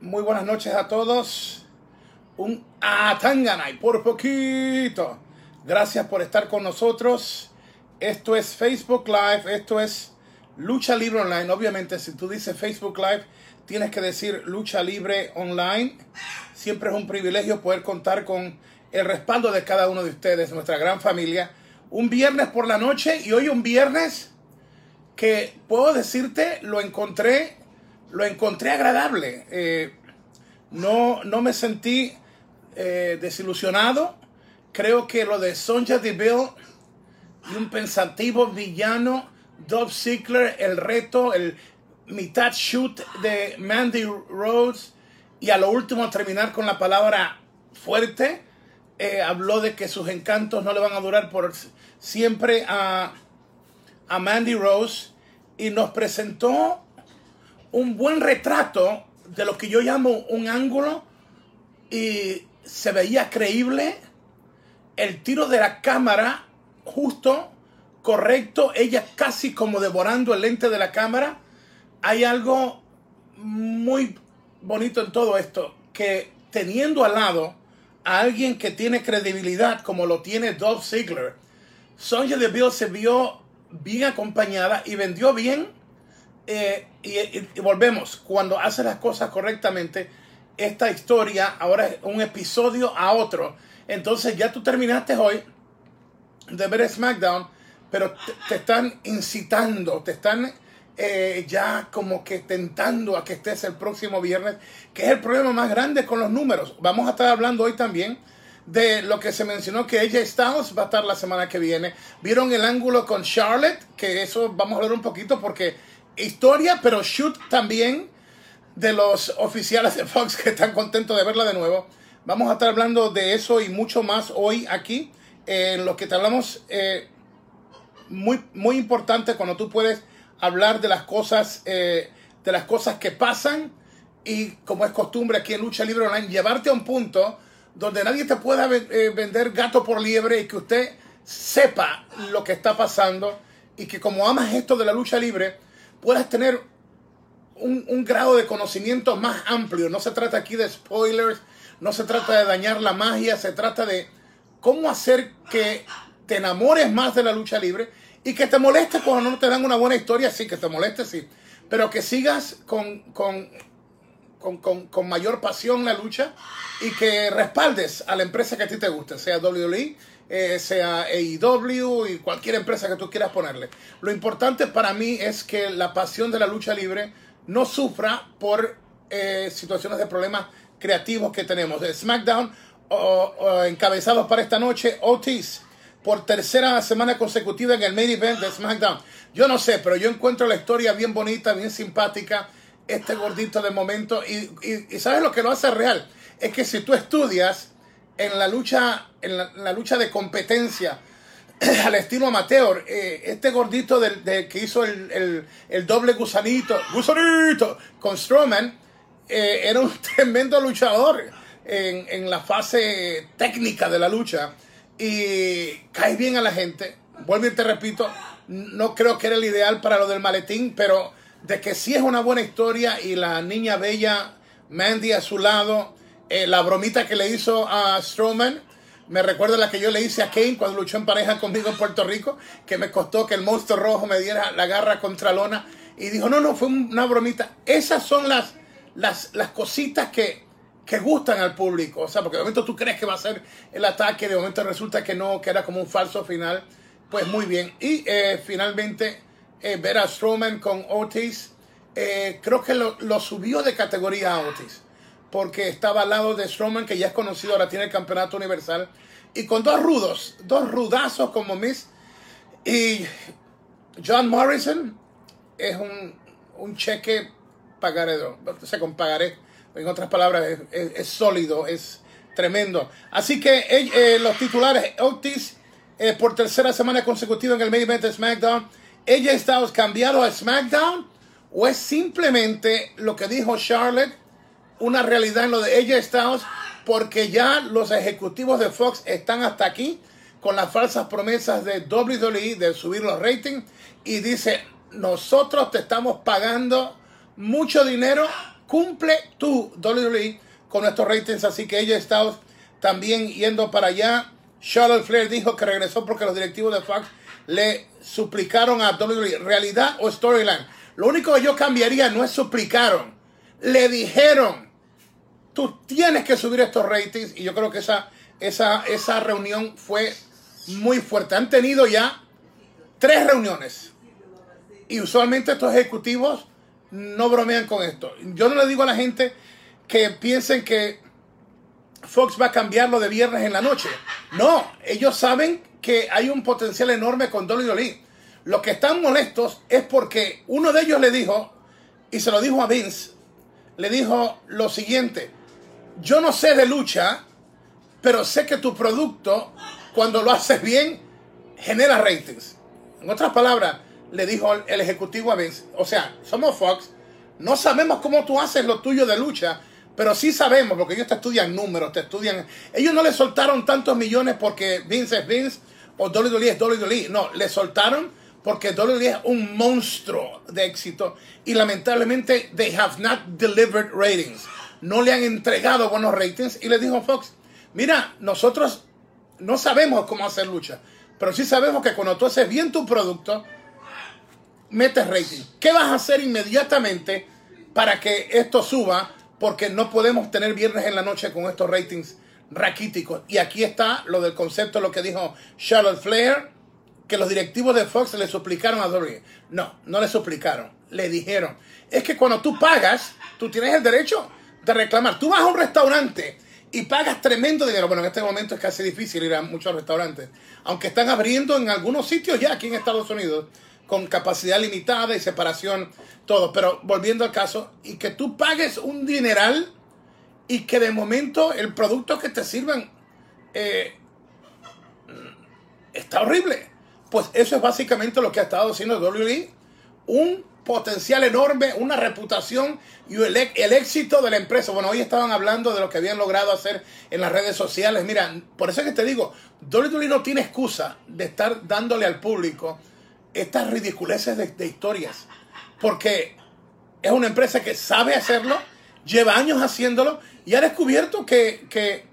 Muy buenas noches a todos. Un Atanganay por poquito. Gracias por estar con nosotros. Esto es Facebook Live, esto es Lucha Libre Online. Obviamente, si tú dices Facebook Live, tienes que decir Lucha Libre Online. Siempre es un privilegio poder contar con el respaldo de cada uno de ustedes, nuestra gran familia. Un viernes por la noche y hoy un viernes que puedo decirte, lo encontré, lo encontré agradable. Eh, no, no me sentí eh, desilusionado. Creo que lo de Sonja Deville y un pensativo villano, Dove Ziggler, el reto, el mitad shoot de Mandy Rose y a lo último terminar con la palabra fuerte, eh, habló de que sus encantos no le van a durar por siempre a a Mandy Rose y nos presentó un buen retrato de lo que yo llamo un ángulo y se veía creíble el tiro de la cámara justo, correcto, ella casi como devorando el lente de la cámara. Hay algo muy bonito en todo esto, que teniendo al lado a alguien que tiene credibilidad como lo tiene Dolph Ziggler, Sonja Deville se vio bien acompañada y vendió bien. Eh, y, volvemos, cuando hace las cosas correctamente, esta historia ahora es un episodio a otro. Entonces ya tú terminaste hoy de ver SmackDown, pero te, están incitando, te están eh, ya como que tentando a que estés el próximo viernes, que es el problema más grande con los números. Vamos a estar hablando hoy también de lo que se mencionó que ella Styles va a estar la semana que viene. Vieron el ángulo con Charlotte, que eso vamos a hablar un poquito porque historia, pero shoot también de los oficiales de Fox que están contentos de verla de nuevo. Vamos a estar hablando de eso y mucho más hoy aquí, en lo que te hablamos eh, muy, muy importante cuando tú puedes hablar de las cosas, eh, de las cosas que pasan y como es costumbre aquí en Lucha Libre Online, llevarte a un punto donde nadie te pueda eh, vender gato por liebre y que usted sepa lo que está pasando y que como amas esto de la lucha libre, puedas tener un, grado de conocimiento más amplio. No se trata aquí de spoilers, no se trata de dañar la magia, se trata de cómo hacer que te enamores más de la lucha libre y que te moleste cuando no te dan una buena historia, sí, que te moleste, sí, pero que sigas con, con con, con, con, mayor pasión la lucha y que respaldes a la empresa que a ti te guste, sea WWE, sea AEW y cualquier empresa que tú quieras ponerle. Lo importante para mí es que la pasión de la lucha libre no sufra por eh, situaciones de problemas creativos que tenemos. SmackDown, o, encabezados para esta noche, Otis, por tercera semana consecutiva en el main event de SmackDown. Yo no sé, pero yo encuentro la historia bien bonita, bien simpática este gordito de momento. Y, y, sabes lo que lo hace real. Es que si tú estudias en la lucha, en la, lucha de competencia al estilo amateur, eh, este gordito del, que hizo el, doble gusanito, gusanito con Strowman, eh, era un tremendo luchador en, en la fase técnica de la lucha. Y cae bien a la gente. Vuelvo y te repito, no creo que era el ideal para lo del maletín, pero de que sí es una buena historia y la niña bella Mandy a su lado, eh, la bromita que le hizo a Strowman, me recuerda la que yo le hice a Kane cuando luchó en pareja conmigo en Puerto Rico, que me costó que el monstruo rojo me diera la garra contra Lona y dijo, no, no, fue una bromita. Esas son las, las, las cositas que, que gustan al público, o sea, porque de momento tú crees que va a ser el ataque, de momento resulta que no, que era como un falso final, pues muy bien. Y eh, finalmente eh, ver a Strowman con Otis. Creo que lo, subió de categoría a Otis. Porque estaba al lado de Strowman, que ya es conocido, ahora tiene el campeonato universal. Y con dos rudos, dos rudazos como Miss. Y John Morrison es un, un cheque pagaré, o sea, con pagaré. En otras palabras, es, sólido, es tremendo. Así que eh, los titulares, Otis por tercera semana consecutiva en el main event SmackDown ella está cambiado a SmackDown o es simplemente lo que dijo Charlotte, una realidad en lo de ella Styles, porque ya los ejecutivos de Fox están hasta aquí con las falsas promesas de WWE de subir los ratings y dice, nosotros te estamos pagando mucho dinero cumple tú, WWE, con estos ratings. Así que ella está también yendo para allá. Charlotte Flair dijo que regresó porque los directivos de Fox le suplicaron a WWE, realidad o storyline. Lo único que yo cambiaría no es suplicaron, le dijeron, tú tienes que subir estos ratings y yo creo que esa, esa, esa reunión fue muy fuerte. Han tenido ya tres reuniones y usualmente estos ejecutivos no bromean con esto. Yo no le digo a la gente que piensen que Fox va a cambiarlo de viernes en la noche. No, ellos saben que hay un potencial enorme con Dolly Dolly. Los que están molestos es porque uno de ellos le dijo, y se lo dijo a Vince, le dijo lo siguiente, yo no sé de lucha, pero sé que tu producto, cuando lo haces bien, genera ratings. En otras palabras, le dijo el ejecutivo a Vince, o sea, somos Fox, no sabemos cómo tú haces lo tuyo de lucha, pero sí sabemos, porque ellos te estudian números, te estudian... Ellos no le soltaron tantos millones porque Vince es Vince o WWE es WWE. No, le soltaron porque WWE es un monstruo de éxito y lamentablemente they have not delivered ratings. No le han entregado buenos ratings y le dijo Fox, mira, nosotros no sabemos cómo hacer lucha, pero sí sabemos que cuando tú haces bien tu producto, metes rating. ¿Qué vas a hacer inmediatamente para que esto suba? porque no podemos tener viernes en la noche con estos ratings raquíticos. Y aquí está lo del concepto, lo que dijo Charlotte Flair, que los directivos de Fox le suplicaron a WWE. No, no le suplicaron, le dijeron. Es que cuando tú pagas, tú tienes el derecho de reclamar. Tú vas a un restaurante y pagas tremendo dinero. Bueno, en este momento es casi difícil ir a muchos restaurantes, aunque están abriendo en algunos sitios ya aquí en Estados Unidos con capacidad limitada y separación, todo. Pero volviendo al caso, y que tú pagues un dineral y que de momento el producto que te sirvan eh, está horrible. Pues eso es básicamente lo que ha estado haciendo WWE. Un potencial enorme, una reputación y el, el, éxito de la empresa. Bueno, hoy estaban hablando de lo que habían logrado hacer en las redes sociales. Mira, por eso es que te digo, WWE no tiene excusa de estar dándole al público estas ridiculeces de, historias. Porque es una empresa que sabe hacerlo, lleva años haciéndolo y ha descubierto que, que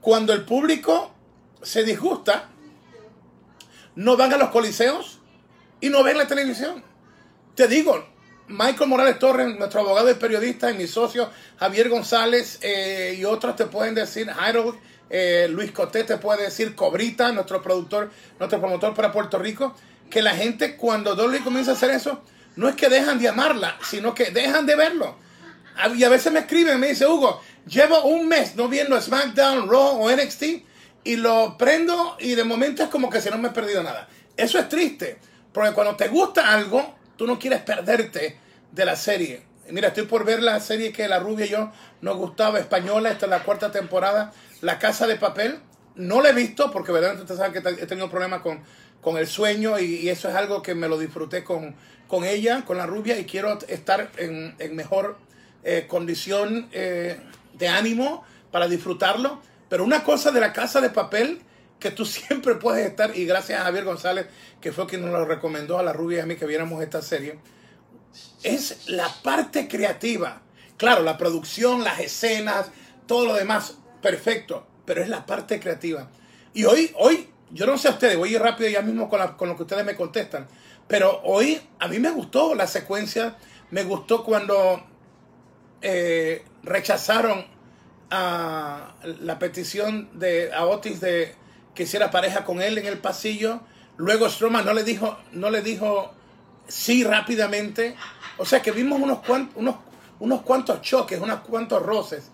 cuando el público se disgusta, no van a los coliseos y no ven la televisión. Te digo, Michael Morales Torres, nuestro abogado y periodista, y mi socio Javier González eh, y otros te pueden decir, Harold, eh, Luis Coté te puede decir, Cobrita, nuestro productor, nuestro promotor para Puerto Rico, que la gente cuando Dolly comienza a hacer eso, no es que dejan de amarla, sino que dejan de verlo. Y a veces me escriben, me dice, Hugo, llevo un mes no viendo SmackDown, Raw o NXT y lo prendo y de momento es como que si no me he perdido nada. Eso es triste, porque cuando te gusta algo, tú no quieres perderte de la serie. Mira, estoy por ver la serie que la rubia y yo nos gustaba, española, esta es la cuarta temporada, La Casa de Papel. No la he visto porque, verdad, ustedes saben que he tenido problemas con con el sueño y, eso es algo que me lo disfruté con, con ella, con la rubia y quiero estar en, mejor eh, condición eh, de ánimo para disfrutarlo. Pero una cosa de la casa de papel que tú siempre puedes estar y gracias a Javier González que fue quien nos lo recomendó a la rubia y a mí que viéramos esta serie es la parte creativa. Claro, la producción, las escenas, todo lo demás, perfecto, pero es la parte creativa. Y hoy, hoy yo no sé a ustedes, voy a ir rápido ya mismo con, lo que ustedes me contestan. Pero hoy a mí me gustó la secuencia, me gustó cuando eh, rechazaron a la petición de a Otis de que hiciera pareja con él en el pasillo. Luego Strowman no le dijo, no le dijo sí rápidamente. O sea que vimos unos cuantos, choques, unos cuantos roces.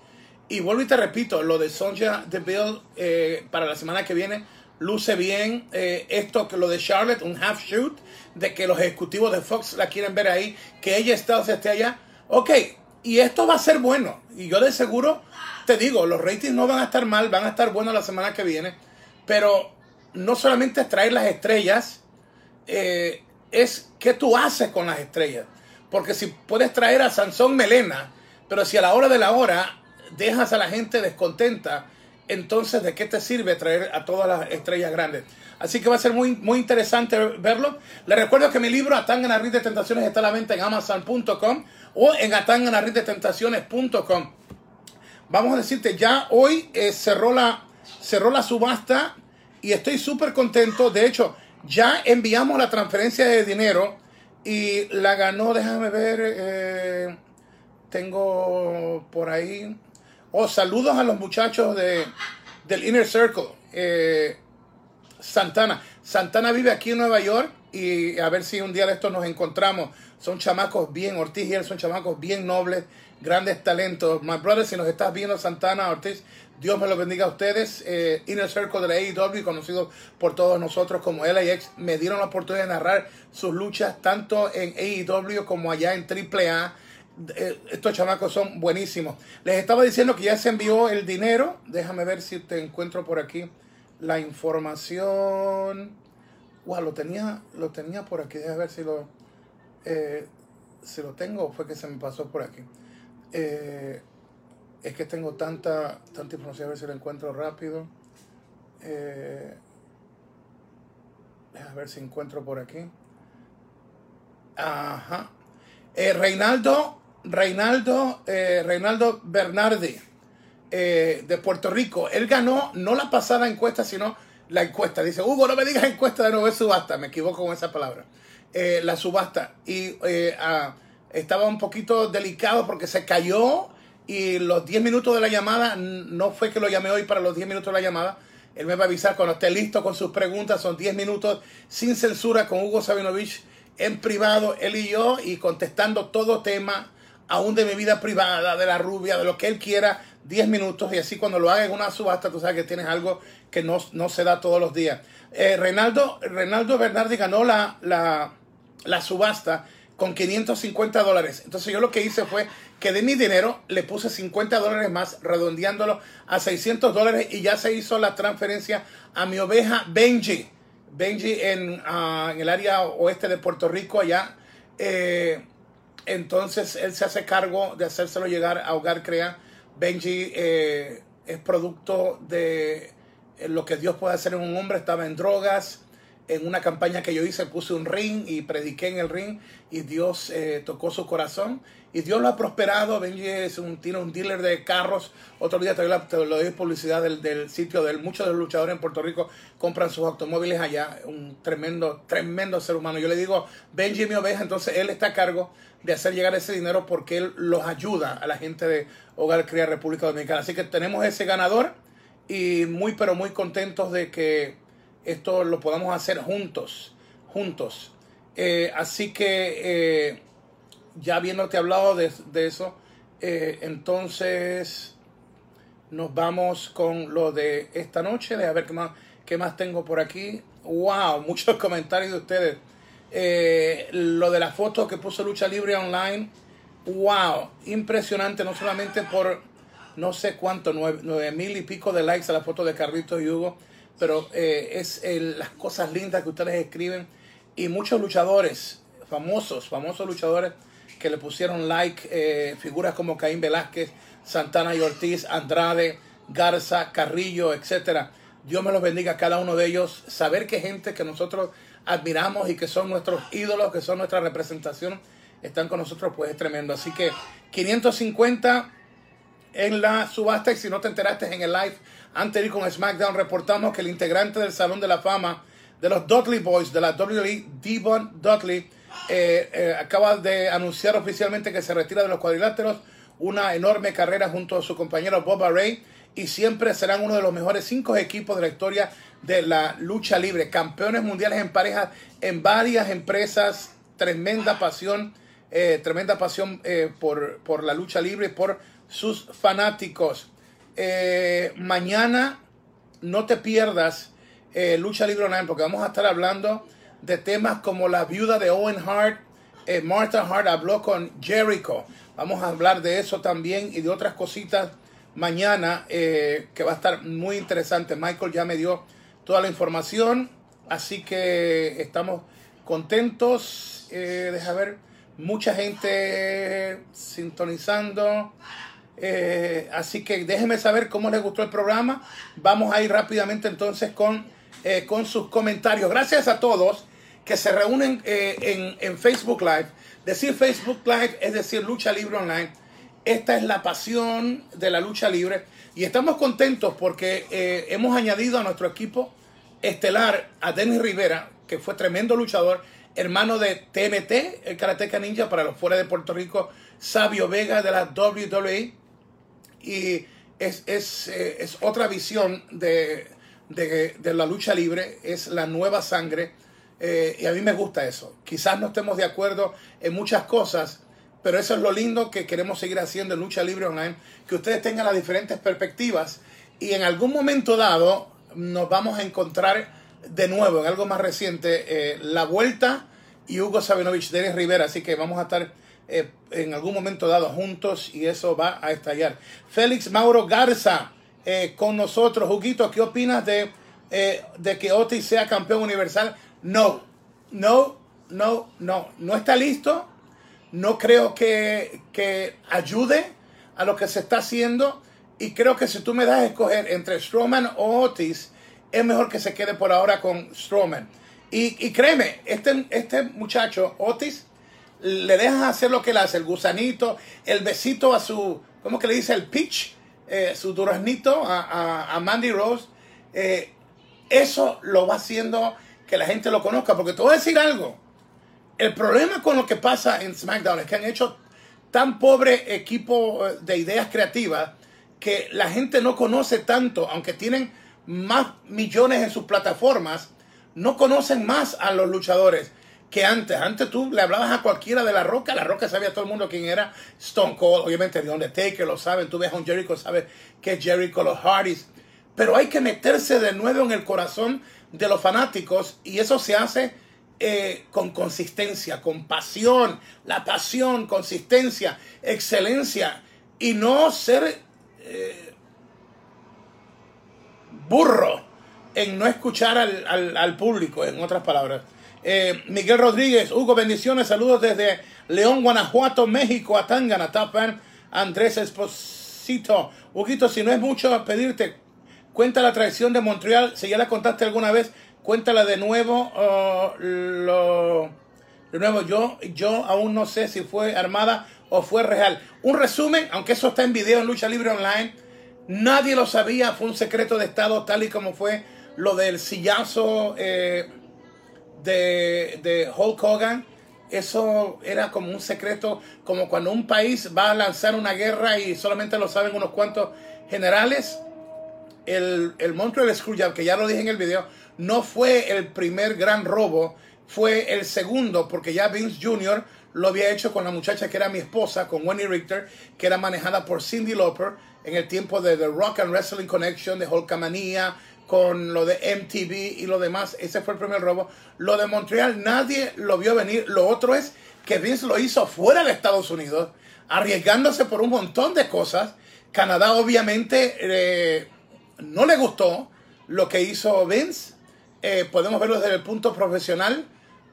Y vuelvo y te repito, lo de Sonja Deville eh, para la semana que viene luce bien eh, esto que lo de Charlotte, un half shoot, de que los ejecutivos de Fox la quieren ver ahí, que ella está esté allá. Ok, y esto va a ser bueno. Y yo de seguro te digo, los ratings no van a estar mal, van a estar buenos la semana que viene. Pero no solamente traer las estrellas, eh, es qué tú haces con las estrellas. Porque si puedes traer a Sansón Melena, pero si a la hora de la hora dejas a la gente descontenta, entonces ¿de qué te sirve traer a todas las estrellas grandes? Así que va a ser muy, muy interesante verlo. Les recuerdo que mi libro Atangana de Tentaciones está a la venta en amazon.com o en atanganarritdetentaciones.com. Vamos a decirte, ya hoy eh, cerró, la, cerró la subasta y estoy súper contento. De hecho, ya enviamos la transferencia de dinero y la ganó, déjame ver, eh, tengo por ahí. Oh, saludos a los muchachos de, del Inner Circle. Eh, Santana. Santana vive aquí en Nueva York y a ver si un día de estos nos encontramos. Son chamacos bien, Ortiz y él son chamacos bien nobles, grandes talentos. My brother, si nos estás viendo, Santana, Ortiz, Dios me lo bendiga a ustedes. Eh, Inner Circle de la AEW, conocido por todos nosotros como LAX, me dieron la oportunidad de narrar sus luchas tanto en AEW como allá en AAA. Eh, estos chamacos son buenísimos. Les estaba diciendo que ya se envió el dinero. Déjame ver si te encuentro por aquí la información. Wow, lo tenía, lo tenía por aquí. Déjame ver si lo, eh, si lo tengo o fue que se me pasó por aquí. Eh, es que tengo tanta, tanta información, a ver si lo encuentro rápido. Eh, a ver si encuentro por aquí. Ajá. Eh, Reinaldo, Reinaldo, eh, Reinaldo Bernardi, de Puerto Rico. Él ganó no la pasada encuesta, sino la encuesta. Dice, Hugo, no me digas encuesta de nuevo, es subasta. Me equivoco con esa palabra. la subasta. Y ah, estaba un poquito delicado porque se cayó y los 10 minutos de la llamada, no fue que lo llamé hoy para los 10 minutos de la llamada. Él me va a avisar cuando esté listo con sus preguntas. Son 10 minutos sin censura con Hugo Sabinovich en privado, él y yo, y contestando todo tema, aún de mi vida privada, de la rubia, de lo que él quiera, 10 minutos. Y así cuando lo haga en una subasta, tú sabes que tienes algo que no, se da todos los días. Eh, Reinaldo, Bernardi ganó la, la, la subasta con 550 dólares. Entonces yo lo que hice fue que de mi dinero le puse 50 dólares más, redondeándolo a 600 dólares y ya se hizo la transferencia a mi oveja Benji. Benji en, ah, el área oeste de Puerto Rico, allá. Eh, entonces él se hace cargo de hacérselo llegar a Hogar Crea. Benji eh, es producto de lo que Dios puede hacer en un hombre. Estaba en drogas, en una campaña que yo hice, puse un ring y prediqué en el ring y Dios eh, tocó su corazón y Dios lo ha prosperado. Benji es un, tiene un dealer de carros. Otro día te, lo doy publicidad del, sitio de Muchos de los luchadores en Puerto Rico compran sus automóviles allá. Un tremendo, tremendo ser humano. Yo le digo, Benji mi oveja, entonces él está a cargo de hacer llegar ese dinero porque él los ayuda a la gente de Hogar Cría República Dominicana. Así que tenemos ese ganador y muy pero muy contentos de que esto lo podamos hacer juntos, juntos. Eh, así que eh, ya habiéndote hablado de, eso, eh, entonces nos vamos con lo de esta noche, de a ver qué más, qué más tengo por aquí. Wow, muchos comentarios de ustedes. lo de la foto que puso Lucha Libre Online, wow, impresionante, no solamente por no sé cuánto, nueve, mil y pico de likes a la foto de Carlitos y Hugo, pero eh, es las cosas lindas que ustedes escriben y muchos luchadores, famosos, famosos luchadores que le pusieron like, eh, figuras como Caín Velázquez, Santana y Ortiz, Andrade, Garza, Carrillo, etcétera. Dios me los bendiga a cada uno de ellos. Saber que gente que nosotros admiramos y que son nuestros ídolos, que son nuestra representación, están con nosotros, pues es tremendo. Así que 550 en la subasta y si no te enteraste en el live antes de ir con SmackDown, reportamos que el integrante del Salón de la Fama de los Dudley Boys de la WWE, Devon Dudley, eh, eh, acaba de anunciar oficialmente que se retira de los cuadriláteros, una enorme carrera junto a su compañero Bob Ray y siempre serán uno de los mejores cinco equipos de la historia de la lucha libre, campeones mundiales en parejas en varias empresas, tremenda pasión, eh, tremenda pasión por, por la lucha libre y por sus fanáticos. Eh, mañana no te pierdas eh, Lucha Libre Online porque vamos a estar hablando de temas como la viuda de Owen Hart. Eh, Hart habló con Jericho. Vamos a hablar de eso también y de otras cositas mañana que va a estar muy interesante. Michael ya me dio toda la información, así que estamos contentos. deja ver, mucha gente sintonizando. Eh, así que déjenme saber cómo les gustó el programa. Vamos a ir rápidamente entonces con eh, con sus comentarios. Gracias a todos que se reúnen eh, en, en Facebook Live. Decir Facebook Live es decir lucha libre online. Esta es la pasión de la lucha libre y estamos contentos porque hemos añadido a nuestro equipo estelar a Denis Rivera, que fue tremendo luchador, hermano de TNT, el Karateka Ninja para los fuera de Puerto Rico, Sabio Vega de la WWE. Y es, es, eh, es otra visión de, de, de, la lucha libre, es la nueva sangre. Eh, y a mí me gusta eso. Quizás no estemos de acuerdo en muchas cosas, pero eso es lo lindo que queremos seguir haciendo en Lucha Libre Online, que ustedes tengan las diferentes perspectivas y en algún momento dado nos vamos a encontrar de nuevo en algo más reciente, eh, La Vuelta y Hugo Sabinovich, Denis Rivera, así que vamos a estar eh, en algún momento dado juntos y eso va a estallar. Félix Mauro Garza eh, con nosotros. Huguito, ¿qué opinas de, eh, de que Otis sea campeón universal? No, no, no, no, no está listo no creo que, que ayude a lo que se está haciendo. Y creo que si tú me das a escoger entre Strowman o Otis, es mejor que se quede por ahora con Strowman. Y, y créeme, este, este muchacho, Otis, le dejas hacer lo que él hace, el gusanito, el besito a su, ¿cómo que le dice? El pitch, eh, su duraznito a, a, a Mandy Rose. Eh, eso lo va haciendo que la gente lo conozca. Porque te voy a decir algo. El problema con lo que pasa en SmackDown es que han hecho tan pobre equipo eh, de ideas creativas que la gente no conoce tanto, aunque tienen más millones en sus plataformas, no conocen más a los luchadores que antes. Antes tú le hablabas a cualquiera de La Roca, La Roca sabía todo el mundo quién era Stone Cold, obviamente de Undertaker lo saben, tú ves a un Jericho, sabes que es Jericho, los Hardys, pero hay que meterse de nuevo en el corazón de los fanáticos y eso se hace eh, con consistencia, con pasión, la pasión, consistencia, excelencia y no ser eh, burro en no escuchar al, al, al, público, en otras palabras. Eh, Miguel Rodríguez, Hugo, bendiciones, saludos desde León, Guanajuato, México, a Tangana, Tapan, Andrés Esposito. Huguito, si no es mucho pedirte, cuenta la traición de Montreal, si ya la contaste alguna vez, cuéntala de nuevo. Lo, de nuevo, yo, yo aún no sé si fue armada o fue real. Un resumen, aunque eso está en video en Lucha Libre Online, nadie lo sabía, fue un secreto de Estado, tal y como fue lo del sillazo eh, de, de Hulk Hogan. Eso era como un secreto, como cuando un país va a lanzar una guerra y solamente lo saben unos cuantos generales. El, el Montreal Screwjob, que ya lo dije en el video, no fue el primer gran robo, fue el segundo, porque ya Vince Jr. lo había hecho con la muchacha que era mi esposa, con Wendy Richter, que era manejada por Cindy Lauper en el tiempo de The Rock and Wrestling Connection, de Hulkamania, con lo de MTV y lo demás. Ese fue el primer robo. Lo de Montreal nadie lo vio venir. Lo otro es que Vince lo hizo fuera de Estados Unidos, arriesgándose por un montón de cosas. Canadá obviamente eh, no le gustó lo que hizo Vince eh, podemos verlo desde el punto profesional.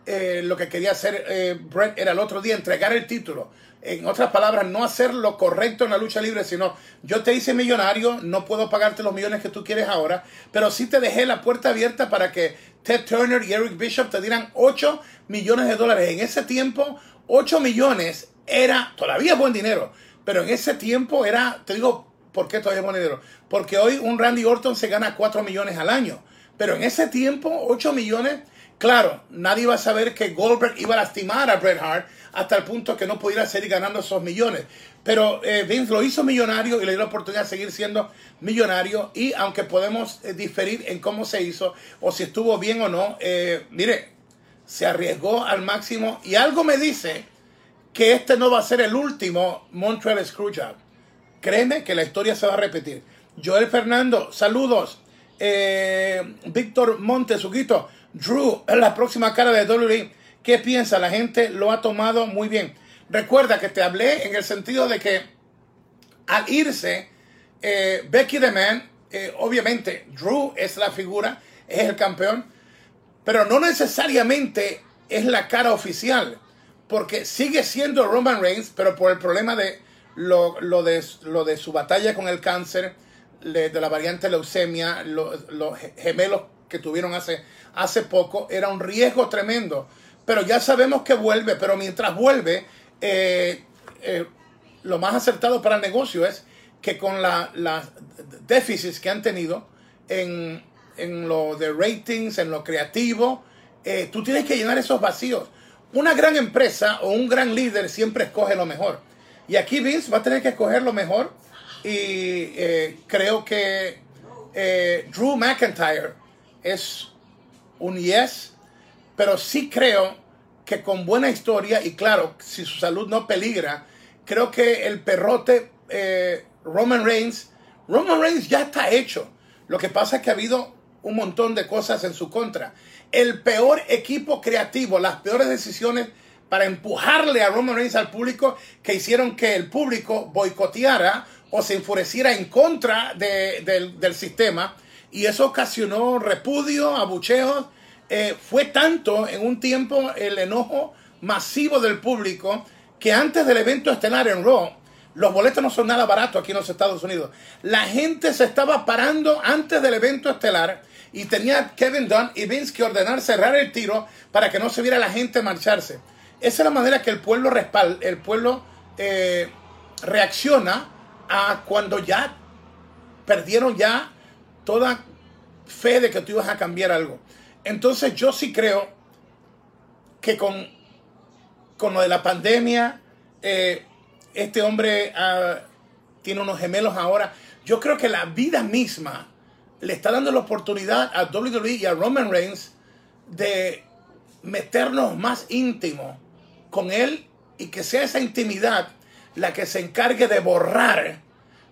Eh, lo que quería hacer Brett era el otro día entregar el título. En otras palabras, no hacer lo correcto en la lucha libre, sino yo te hice millonario, no puedo pagarte los millones que tú quieres ahora, pero sí te dejé la puerta abierta para que Ted Turner y Eric Bishop te dieran 8 millones de dólares. En ese tiempo, 8 millones era todavía buen dinero, pero en ese tiempo era, te digo, ¿por qué todavía es buen dinero? Porque hoy un Randy Orton se gana 4 millones al año. Pero en ese tiempo, 8 millones, claro, nadie iba a saber que Goldberg iba a lastimar a Bret Hart hasta el punto que no pudiera seguir ganando esos millones. Pero eh, Vince lo hizo millonario y le dio la oportunidad de seguir siendo millonario. Y aunque podemos eh, diferir en cómo se hizo o si estuvo bien o no, eh, mire, se arriesgó al máximo. Y algo me dice que este no va a ser el último Montreal Screwjob. Créeme que la historia se va a repetir. Joel Fernando, saludos. Víctor Montes, Huguito, Drew, la próxima cara de WWE. ¿Qué piensa? La gente lo ha tomado muy bien. Recuerda que te hablé en el sentido de que al irse eh, Becky the Man, eh, obviamente Drew es la figura, es el campeón, pero no necesariamente es la cara oficial, porque sigue siendo Roman Reigns, pero por el problema de lo, de, de su batalla con el cáncer, de la variante leucemia, los, gemelos que tuvieron hace poco. Era un riesgo tremendo. Pero ya sabemos que vuelve, pero mientras vuelve, eh, eh, lo más acertado para el negocio es que con las la déficits que han tenido en, en, lo de ratings, en lo creativo, eh, tú tienes que llenar esos vacíos. Una gran empresa o un gran líder siempre escoge lo mejor. Y aquí Vince va a tener que escoger lo mejor. Y creo que Drew McIntyre es un yes, pero sí creo que con buena historia y claro, si su salud no peligra, creo que el perrote eh, Roman Reigns, Roman Reigns ya está hecho. Lo que pasa es que ha habido un montón de cosas en su contra. El peor equipo creativo, las peores decisiones para empujarle a Roman Reigns al público que hicieron que el público boicoteara o se enfureciera en contra del, del sistema y eso ocasionó repudio, abucheos. Eh, fue tanto en un tiempo el enojo masivo del público que antes del evento estelar en Raw, los boletos no son nada baratos aquí en los Estados Unidos. La gente se estaba parando antes del evento estelar y tenía Kevin Dunn y Vince que ordenar cerrar el tiro para que no se viera la gente marcharse. Esa es la manera que el pueblo respalda, el pueblo eh, reacciona a cuando ya perdieron ya toda fe de que tú ibas a cambiar algo. Entonces yo sí creo que con, con lo de la pandemia, eh, este hombre ah, tiene unos gemelos ahora. Yo creo que la vida misma le está dando la oportunidad a WWE y a Roman Reigns de meternos más íntimo con él y que sea esa intimidad la que se encargue de borrar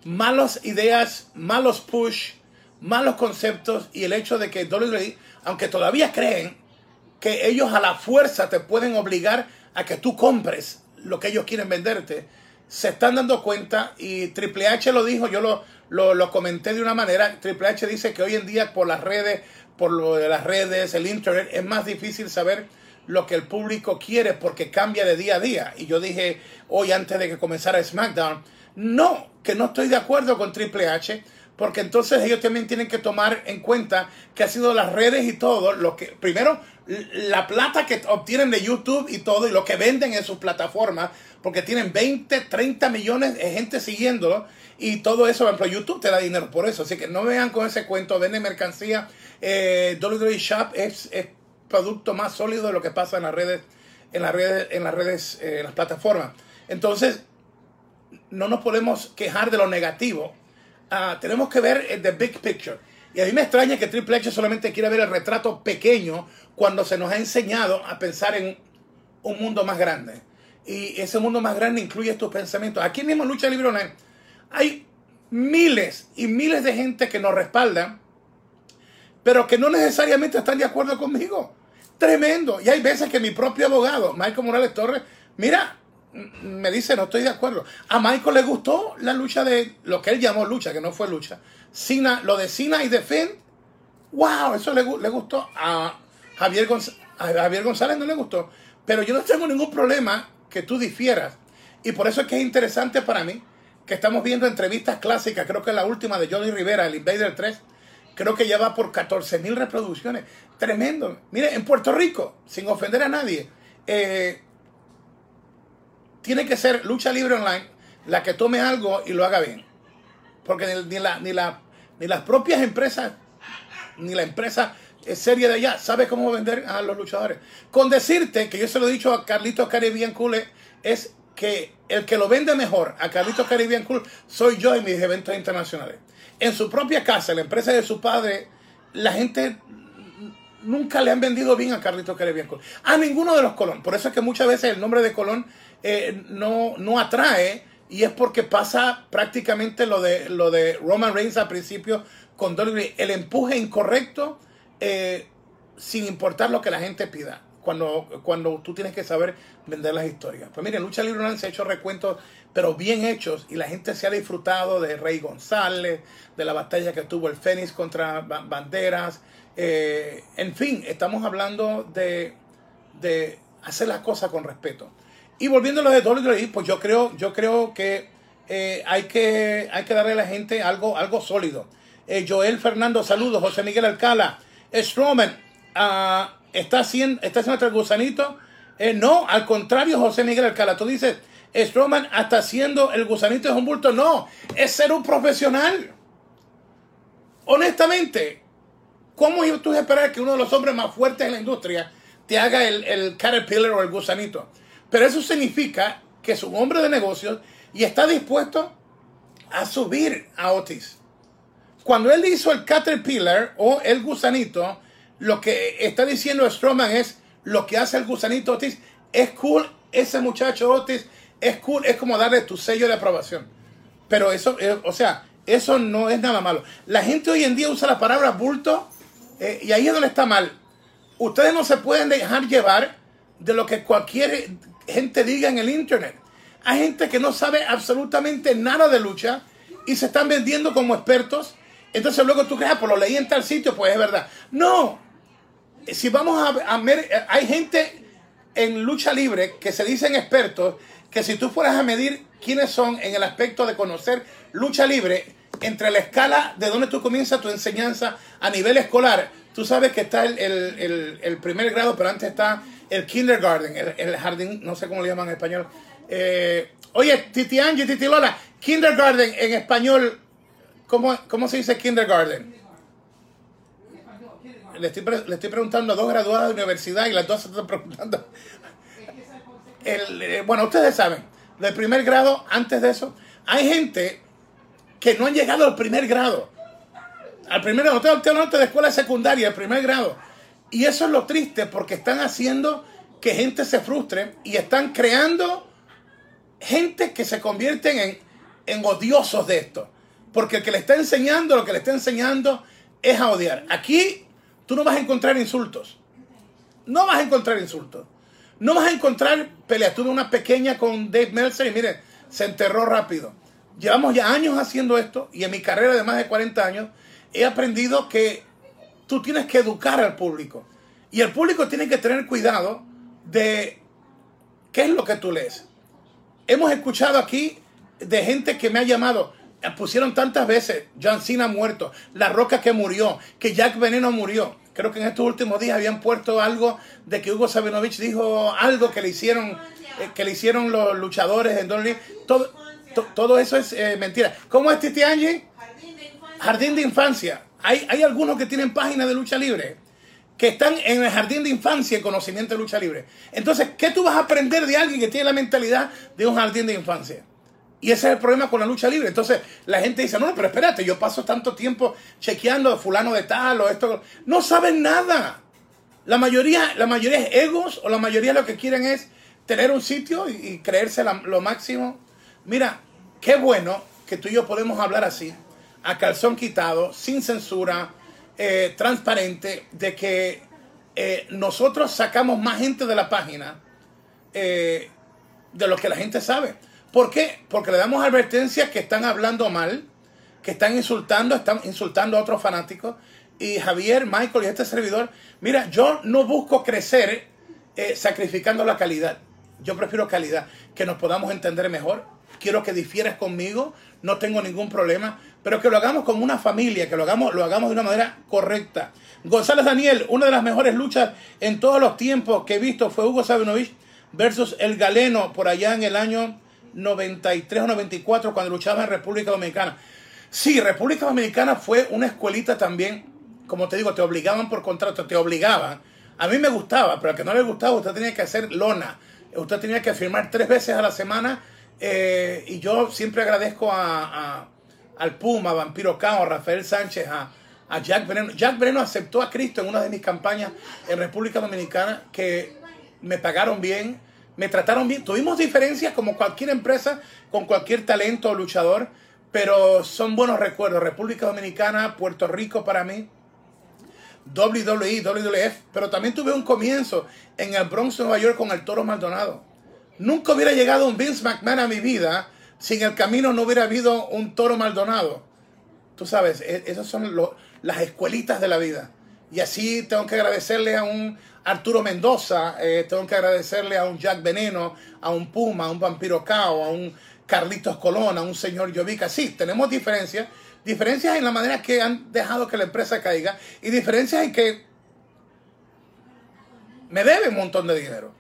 malas ideas, malos push, malos conceptos y el hecho de que WWE, aunque todavía creen que ellos a la fuerza te pueden obligar a que tú compres lo que ellos quieren venderte, se están dando cuenta y Triple H lo dijo, yo lo, lo, comenté de una manera, Triple H dice que hoy en día por las redes, por lo de las redes, el internet, es más difícil saber lo que el público quiere porque cambia de día a día. Y yo dije hoy antes de que comenzara SmackDown, no, que no estoy de acuerdo con Triple H porque entonces ellos también tienen que tomar en cuenta que ha sido las redes y todo, lo que primero la plata que obtienen de YouTube y todo y lo que venden en sus plataformas, porque tienen 20, 30 millones de gente siguiéndolo y todo eso, por ejemplo, YouTube te da dinero por eso, así que no vean con ese cuento, venden mercancía, eh, WWE Shop es, es producto más sólido de lo que pasa en las redes, en las redes, en las redes, eh, en las plataformas. Entonces, no nos podemos quejar de lo negativo, Ah, tenemos que ver the big picture. Y a mí me extraña que Triple H solamente quiera ver el retrato pequeño cuando se nos ha enseñado a pensar en un mundo más grande. Y ese mundo más grande incluye estos pensamientos. Aquí mismo Lucha Libre Online hay miles y miles de gente que nos respaldan, pero que no necesariamente están de acuerdo conmigo. Tremendo. Y hay veces que mi propio abogado, Michael Morales Torres, mira, me dice, no estoy de acuerdo. A Michael le gustó la lucha de lo que él llamó lucha, que no fue lucha. Sina, lo de Sina y de Finn, wow, eso le, le gustó. A Javier, a Javier González no le gustó. Pero yo no tengo ningún problema que tú difieras. Y por eso es que es interesante para mí que estamos viendo entrevistas clásicas. Creo que la última de Johnny Rivera, el Invader 3, creo que ya va por 14 mil reproducciones. Tremendo. Mire, en Puerto Rico, sin ofender a nadie, eh, tiene que ser lucha libre online la que tome algo y lo haga bien. Porque ni, la, ni, la, ni las propias empresas, ni la empresa seria de allá sabe cómo vender a los luchadores. Con decirte, que yo se lo he dicho a Carlitos Caribbean Cool, es que el que lo vende mejor a Carlitos Caribbean Cool soy yo en mis eventos internacionales. En su propia casa, la empresa de su padre, la gente nunca le han vendido bien a Carlitos Caribbean Cool. A ninguno de los Colón. Por eso es que muchas veces el nombre de Colón eh, no, no atrae y es porque pasa prácticamente lo de, lo de Roman Reigns al principio con Dolly el empuje incorrecto eh, sin importar lo que la gente pida. Cuando, cuando tú tienes que saber vender las historias. Pues miren, Lucha Libre se ha hecho recuentos, pero bien hechos, y la gente se ha disfrutado de Rey González, de la batalla que tuvo el Fénix contra Banderas. Eh, en fin, estamos hablando de, de hacer las cosas con respeto. Y volviendo a lo de WWE, pues yo creo, yo creo que, eh, hay que hay que darle a la gente algo, algo sólido. Eh, Joel Fernando, saludos. José Miguel Alcala, Strowman ah, está, haciendo, está haciendo el gusanito. Eh, no, al contrario, José Miguel Alcala. Tú dices, Strowman hasta haciendo el gusanito es un bulto. No, es ser un profesional. Honestamente, ¿cómo tú esperar que uno de los hombres más fuertes en la industria te haga el, el caterpillar o el gusanito? Pero eso significa que es un hombre de negocios y está dispuesto a subir a Otis. Cuando él hizo el Caterpillar o el gusanito, lo que está diciendo Strowman es lo que hace el gusanito Otis es cool, ese muchacho Otis es cool, es como darle tu sello de aprobación. Pero eso, eh, o sea, eso no es nada malo. La gente hoy en día usa la palabra bulto eh, y ahí es donde está mal. Ustedes no se pueden dejar llevar de lo que cualquier gente diga en el internet. Hay gente que no sabe absolutamente nada de lucha y se están vendiendo como expertos. Entonces luego tú crees, ah, pues lo leí en tal sitio, pues es verdad. No. Si vamos a, ver, hay gente en lucha libre que se dicen expertos que si tú fueras a medir quiénes son en el aspecto de conocer lucha libre, entre la escala de donde tú comienzas tu enseñanza a nivel escolar, tú sabes que está el, primer grado, pero antes está el kindergarten, el, el, jardín, no sé cómo le llaman en español, eh, oye, Titi Angie, Titi Lola, kindergarten en español, ¿cómo, cómo se dice kindergarten? Le estoy, le estoy, preguntando a dos graduadas de universidad y las dos se están preguntando. Eh, bueno, ustedes saben, del primer grado, antes de eso, hay gente que no han llegado al primer grado. Al primer grado, usted de escuela secundaria, al primer grado. Y eso es lo triste porque están haciendo que gente se frustre y están creando gente que se convierten en, en odiosos de esto. Porque el que le está enseñando, lo que le está enseñando es a odiar. Aquí tú no vas a encontrar insultos. No vas a encontrar insultos. No vas a encontrar peleas. Tuve una pequeña con Dave Meltzer y mire, se enterró rápido. Llevamos ya años haciendo esto y en mi carrera de más de 40 años he aprendido que tú tienes que educar al público. Y el público tiene que tener cuidado de qué es lo que tú lees. Hemos escuchado aquí de gente que me ha llamado, eh, pusieron tantas veces John Cena muerto, La Roca que murió, que Jack Veneno murió. Creo que en estos últimos días habían puesto algo de que Hugo Sabinovich dijo algo que le hicieron, eh, que le hicieron los luchadores en Don Todo, todo eso es eh, mentira. ¿Cómo es Titi Angie? Jardín de infancia. Jardín de infancia. Hay, algunos que tienen páginas de lucha libre que están en el jardín de infancia en conocimiento de lucha libre. Entonces, ¿qué tú vas a aprender de alguien que tiene la mentalidad de un jardín de infancia? Y ese es el problema con la lucha libre. Entonces, la gente dice, no, pero espérate, yo paso tanto tiempo chequeando a fulano de tal o esto. No saben nada. La mayoría, la mayoría es egos o la mayoría lo que quieren es tener un sitio y, creerse lo máximo. Mira, qué bueno que tú y yo podemos hablar así, a calzón quitado, sin censura, eh, transparente de que eh, nosotros sacamos más gente de la página eh, de lo que la gente sabe. ¿Por qué? Porque le damos advertencias que están hablando mal, que están insultando, están insultando a otros fanáticos. Y Javier, Michael y este servidor, mira, yo no busco crecer sacrificando la calidad. Yo prefiero calidad, que nos podamos entender mejor. Quiero que difieras conmigo, no tengo ningún problema, pero que lo hagamos como una familia, que lo hagamos, lo hagamos de una manera correcta. González Daniel, una de las mejores luchas en todos los tiempos que he visto fue Hugo Sabinovich versus el Galeno por allá en el año 93 o 94 cuando luchaba en República Dominicana. Sí, República Dominicana fue una escuelita también, como te digo, te obligaban por contrato, te obligaban. A mí me gustaba, pero al que no le gustaba usted tenía que hacer lona. Usted tenía que firmar tres veces a la semana eh, y yo siempre agradezco a al Puma, a Vampiro Cao, a Rafael Sánchez, a, Jack Veneno. Jack Veneno aceptó a Cristo en una de mis campañas en República Dominicana que me pagaron bien, me trataron bien. Tuvimos diferencias como cualquier empresa, con cualquier talento o luchador, pero son buenos recuerdos. República Dominicana, Puerto Rico para mí. WWE, WWF, pero también tuve un comienzo en el Bronx, Nueva York con el Toro Maldonado. Nunca hubiera llegado un Vince McMahon a mi vida sin el camino no hubiera habido un toro Maldonado. Tú sabes, e, esas son las escuelitas de la vida. Y así tengo que agradecerle a un Arturo Mendoza, eh, tengo que agradecerle a un Jack Veneno, a un Puma, a un Vampiro Cao, a un Carlitos Colón, a un señor Llovica. Sí, tenemos diferencias, diferencias en la manera que han dejado que la empresa caiga y diferencias en que me debe un montón de dinero.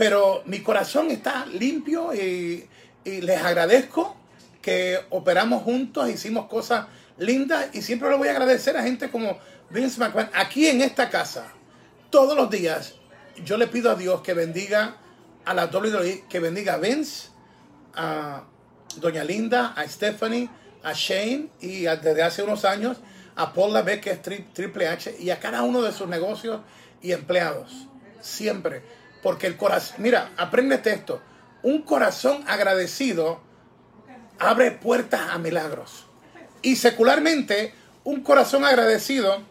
Pero mi corazón está limpio y, les agradezco que operamos juntos, hicimos cosas lindas y siempre le voy a agradecer a gente como Vince McMahon aquí en esta casa. Todos los días yo le pido a Dios que bendiga a la WWE, que bendiga a Vince, a Doña Linda, a Stephanie, a Shane y desde hace unos años a Paul Lavec, que es Triple H, y a cada uno de sus negocios y empleados. Siempre. Porque el corazón, mira, apréndete esto. Un corazón agradecido abre puertas a milagros. Y secularmente, un corazón agradecido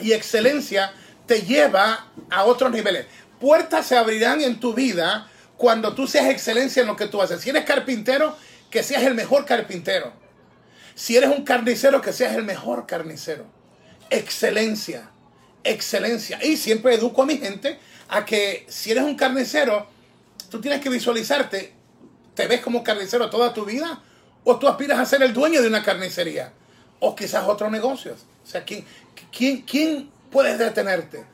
y excelencia te lleva a otros niveles. Puertas se abrirán en tu vida cuando tú seas excelencia en lo que tú haces. Si eres carpintero, que seas el mejor carpintero. Si eres un carnicero, que seas el mejor carnicero. Excelencia, excelencia. Y siempre educo a mi gente a que si eres un carnicero, tú tienes que visualizarte, te ves como carnicero toda tu vida, o tú aspiras a ser el dueño de una carnicería, o quizás otro negocio. O sea, ¿quién, quién, quién puede detenerte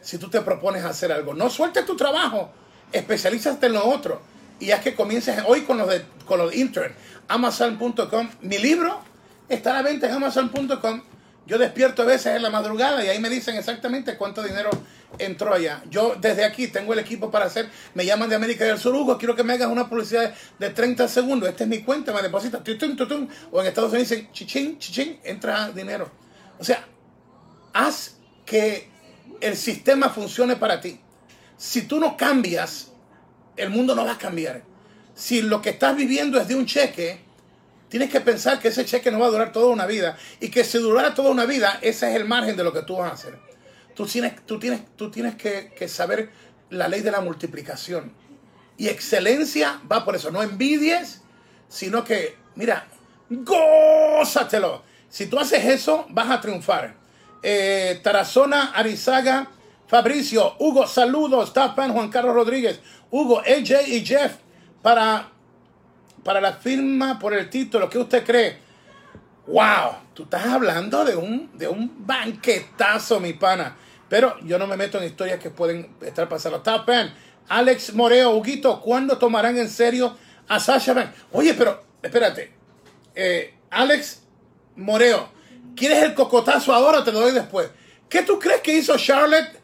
si tú te propones hacer algo? No sueltes tu trabajo, especialízate en lo otro y haz que comiences hoy con los de con los intern. Amazon.com. Mi libro está a la venta en Amazon.com. Yo despierto a veces en la madrugada y ahí me dicen exactamente cuánto dinero entró allá. Yo desde aquí tengo el equipo para hacer, me llaman de América del Sur, Hugo, quiero que me hagas una publicidad de 30 segundos. Esta es mi cuenta, me deposita, o en Estados Unidos dicen, chichín, chichín, entra dinero. O sea, haz que el sistema funcione para ti. Si tú no cambias, el mundo no va a cambiar. Si lo que estás viviendo es de un cheque, tienes que pensar que ese cheque no va a durar toda una vida y que si durara toda una vida, ese es el margen de lo que tú vas a hacer. Tú tienes, tú tienes, tú tienes que, saber la ley de la multiplicación. Y excelencia va por eso. No envidies, sino que, mira, gózatelo. Si tú haces eso, vas a triunfar. Eh, Tarazona, Arizaga, Fabricio, Hugo, saludos. Tapan, Juan Carlos Rodríguez, Hugo, AJ y Jeff para, para la firma por el título. ¿Qué usted cree? ¡Wow! Tú estás hablando de un, de un banquetazo, mi pana. Pero yo no me meto en historias que pueden estar pasando. Tapan, Alex Moreo, Huguito, ¿cuándo tomarán en serio a Sasha Banks? Oye, pero espérate. Eh, Alex Moreo, ¿quieres el cocotazo ahora te lo doy después? ¿Qué tú crees que hizo Charlotte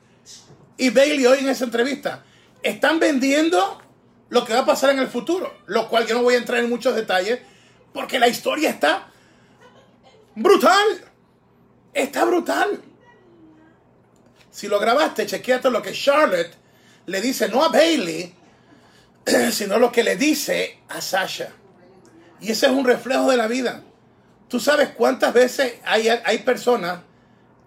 y Bailey hoy en esa entrevista? Están vendiendo lo que va a pasar en el futuro, lo cual yo no voy a entrar en muchos detalles, porque la historia está brutal. Está brutal. Si lo grabaste, chequeate lo que Charlotte le dice, no a Bailey, sino lo que le dice a Sasha. Y ese es un reflejo de la vida. Tú sabes cuántas veces hay, hay personas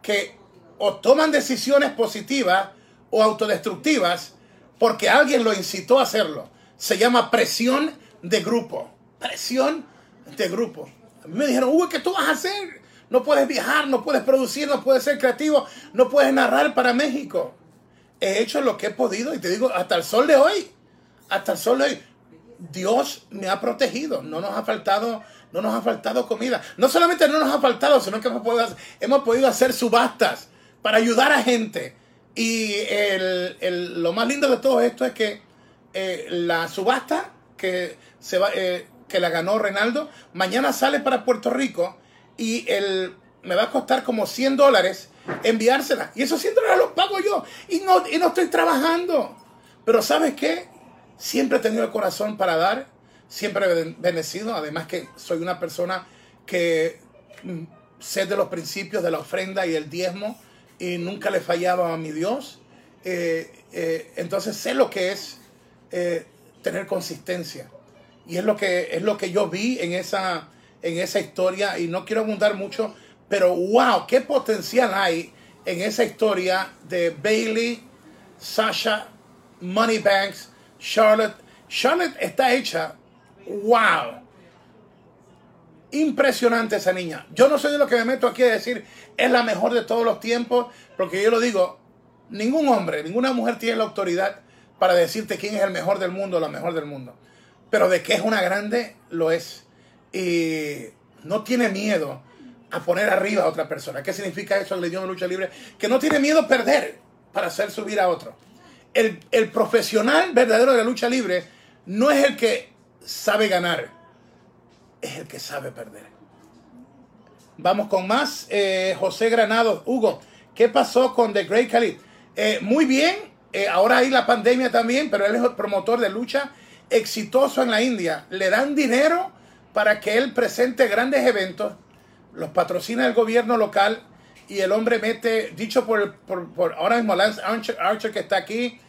que o toman decisiones positivas o autodestructivas porque alguien lo incitó a hacerlo. Se llama presión de grupo. Presión de grupo. A mí me dijeron, uy, ¿qué tú vas a hacer? No puedes viajar, no puedes producir, no puedes ser creativo, no puedes narrar para México. He hecho lo que he podido y te digo, hasta el sol de hoy, hasta el sol de hoy, Dios me ha protegido. No nos ha faltado, no nos ha faltado comida. No solamente no nos ha faltado, sino que hemos podido, hemos podido hacer subastas para ayudar a gente y el, lo más lindo de todo esto es que eh, la subasta que, se va, eh, que la ganó Renaldo, mañana sale para Puerto Rico y el, me va a costar como 100 dólares enviársela. Y esos 100 dólares los pago yo y no, y no estoy trabajando. Pero ¿sabes qué? Siempre he tenido el corazón para dar, siempre he bendecido, además que soy una persona que mm, sé de los principios de la ofrenda y el diezmo y nunca le fallaba a mi Dios. Eh, eh, entonces sé lo que es eh, tener consistencia. Y es lo que, es lo que yo vi en esa, en esa historia. Y no quiero abundar mucho, pero wow, qué potencial hay en esa historia de Bailey, Sasha, Moneybanks, Charlotte. Charlotte está hecha, wow, Impresionante esa niña. Yo no soy de lo que me meto aquí a decir es la mejor de todos los tiempos, porque yo lo digo, ningún hombre, ninguna mujer tiene la autoridad para decirte quién es el mejor del mundo o la mejor del mundo. Pero de que es una grande, lo es. Y no tiene miedo a poner arriba a otra persona. ¿Qué significa eso en el idioma de lucha libre? Que no tiene miedo a perder para hacer subir a otro. El, el profesional verdadero de la lucha libre no es el que sabe ganar, es el que sabe perder. Vamos con más. Eh, José Granado, Hugo, ¿qué pasó con The Great Khali? Eh, muy bien, eh, ahora hay la pandemia también, pero él es el promotor de lucha exitoso en la India. Le dan dinero para que él presente grandes eventos, los patrocina el gobierno local y el hombre mete, dicho por, por, ahora mismo Lance Archer, que está aquí,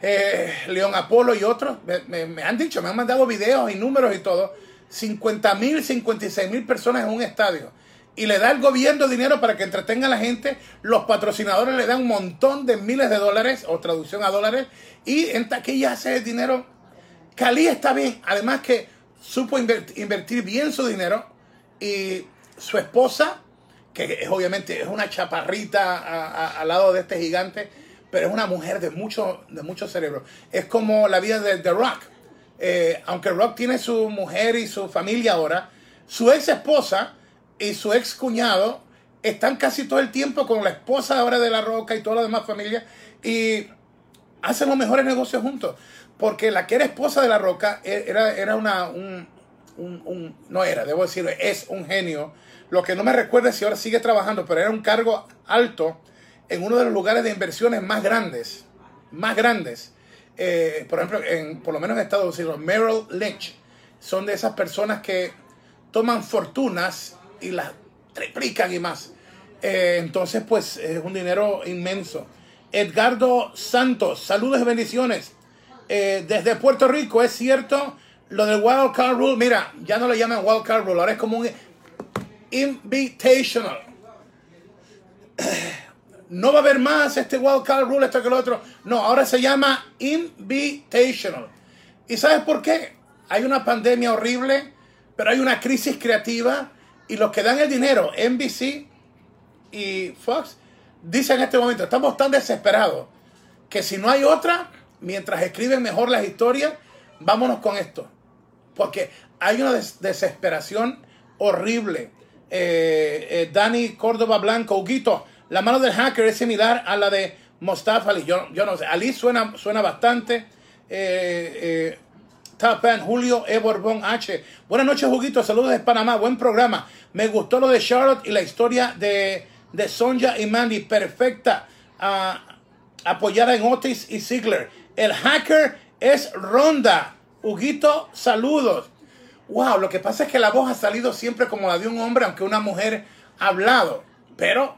eh, León Apolo y otros, me, han dicho, me han mandado videos y números y todo, 50 mil, 56 mil personas en un estadio. Y le da el gobierno dinero para que entretenga a la gente, los patrocinadores le dan un montón de miles de dólares, o traducción a dólares, y en taquilla hace dinero. Cali está bien, además que supo invertir bien su dinero y su esposa, que es, obviamente es una chaparrita al lado de este gigante, pero es una mujer de mucho, de mucho cerebro. Es como la vida de The Rock. Eh, aunque Rock tiene su mujer y su familia ahora, su ex esposa y su ex cuñado están casi todo el tiempo con la esposa ahora de La Roca y toda la demás familia y hacen los mejores negocios juntos. Porque la que era esposa de La Roca e, era, era una, un, un, no era, debo decirlo, es un genio lo que no me recuerda si ahora sigue trabajando, pero era un cargo alto en uno de los lugares de inversiones más grandes, más grandes. Eh, por ejemplo, en, por lo menos en Estados Unidos, Merrill Lynch. Son de esas personas que toman fortunas y las triplican y más. Eh, entonces, pues es un dinero inmenso. Edgardo Santos, saludos y bendiciones. Eh, desde Puerto Rico, es cierto lo del Wild Card Rule. Mira, ya no le llaman Wild Card Rule, ahora es como un Invitational. No va a haber más este Wild Card Rule, esto que lo otro. No, ahora se llama Invitational. ¿Y sabes por qué? Hay una pandemia horrible, pero hay una crisis creativa y los que dan el dinero, NBC y Fox, dicen en este momento, estamos tan desesperados que si no hay otra, mientras escriben mejor las historias, vámonos con esto. Porque hay una desesperación horrible. Eh, eh, Dani Córdoba Blanco, Huguito, la mano del hacker es similar a la de Mustafa Ali. Yo, yo no sé, Ali suena, suena bastante. Eh, Tapan, Julio E. Borbón H. Buenas noches, Huguito. Saludos de Panamá. Buen programa. Me gustó lo de Charlotte y la historia de, de Sonja y Mandy. Perfecta. Uh, apoyada en Otis y Ziggler. El hacker es Ronda. Huguito, saludos. Wow, lo que pasa es que la voz ha salido siempre como la de un hombre, aunque una mujer ha hablado. Pero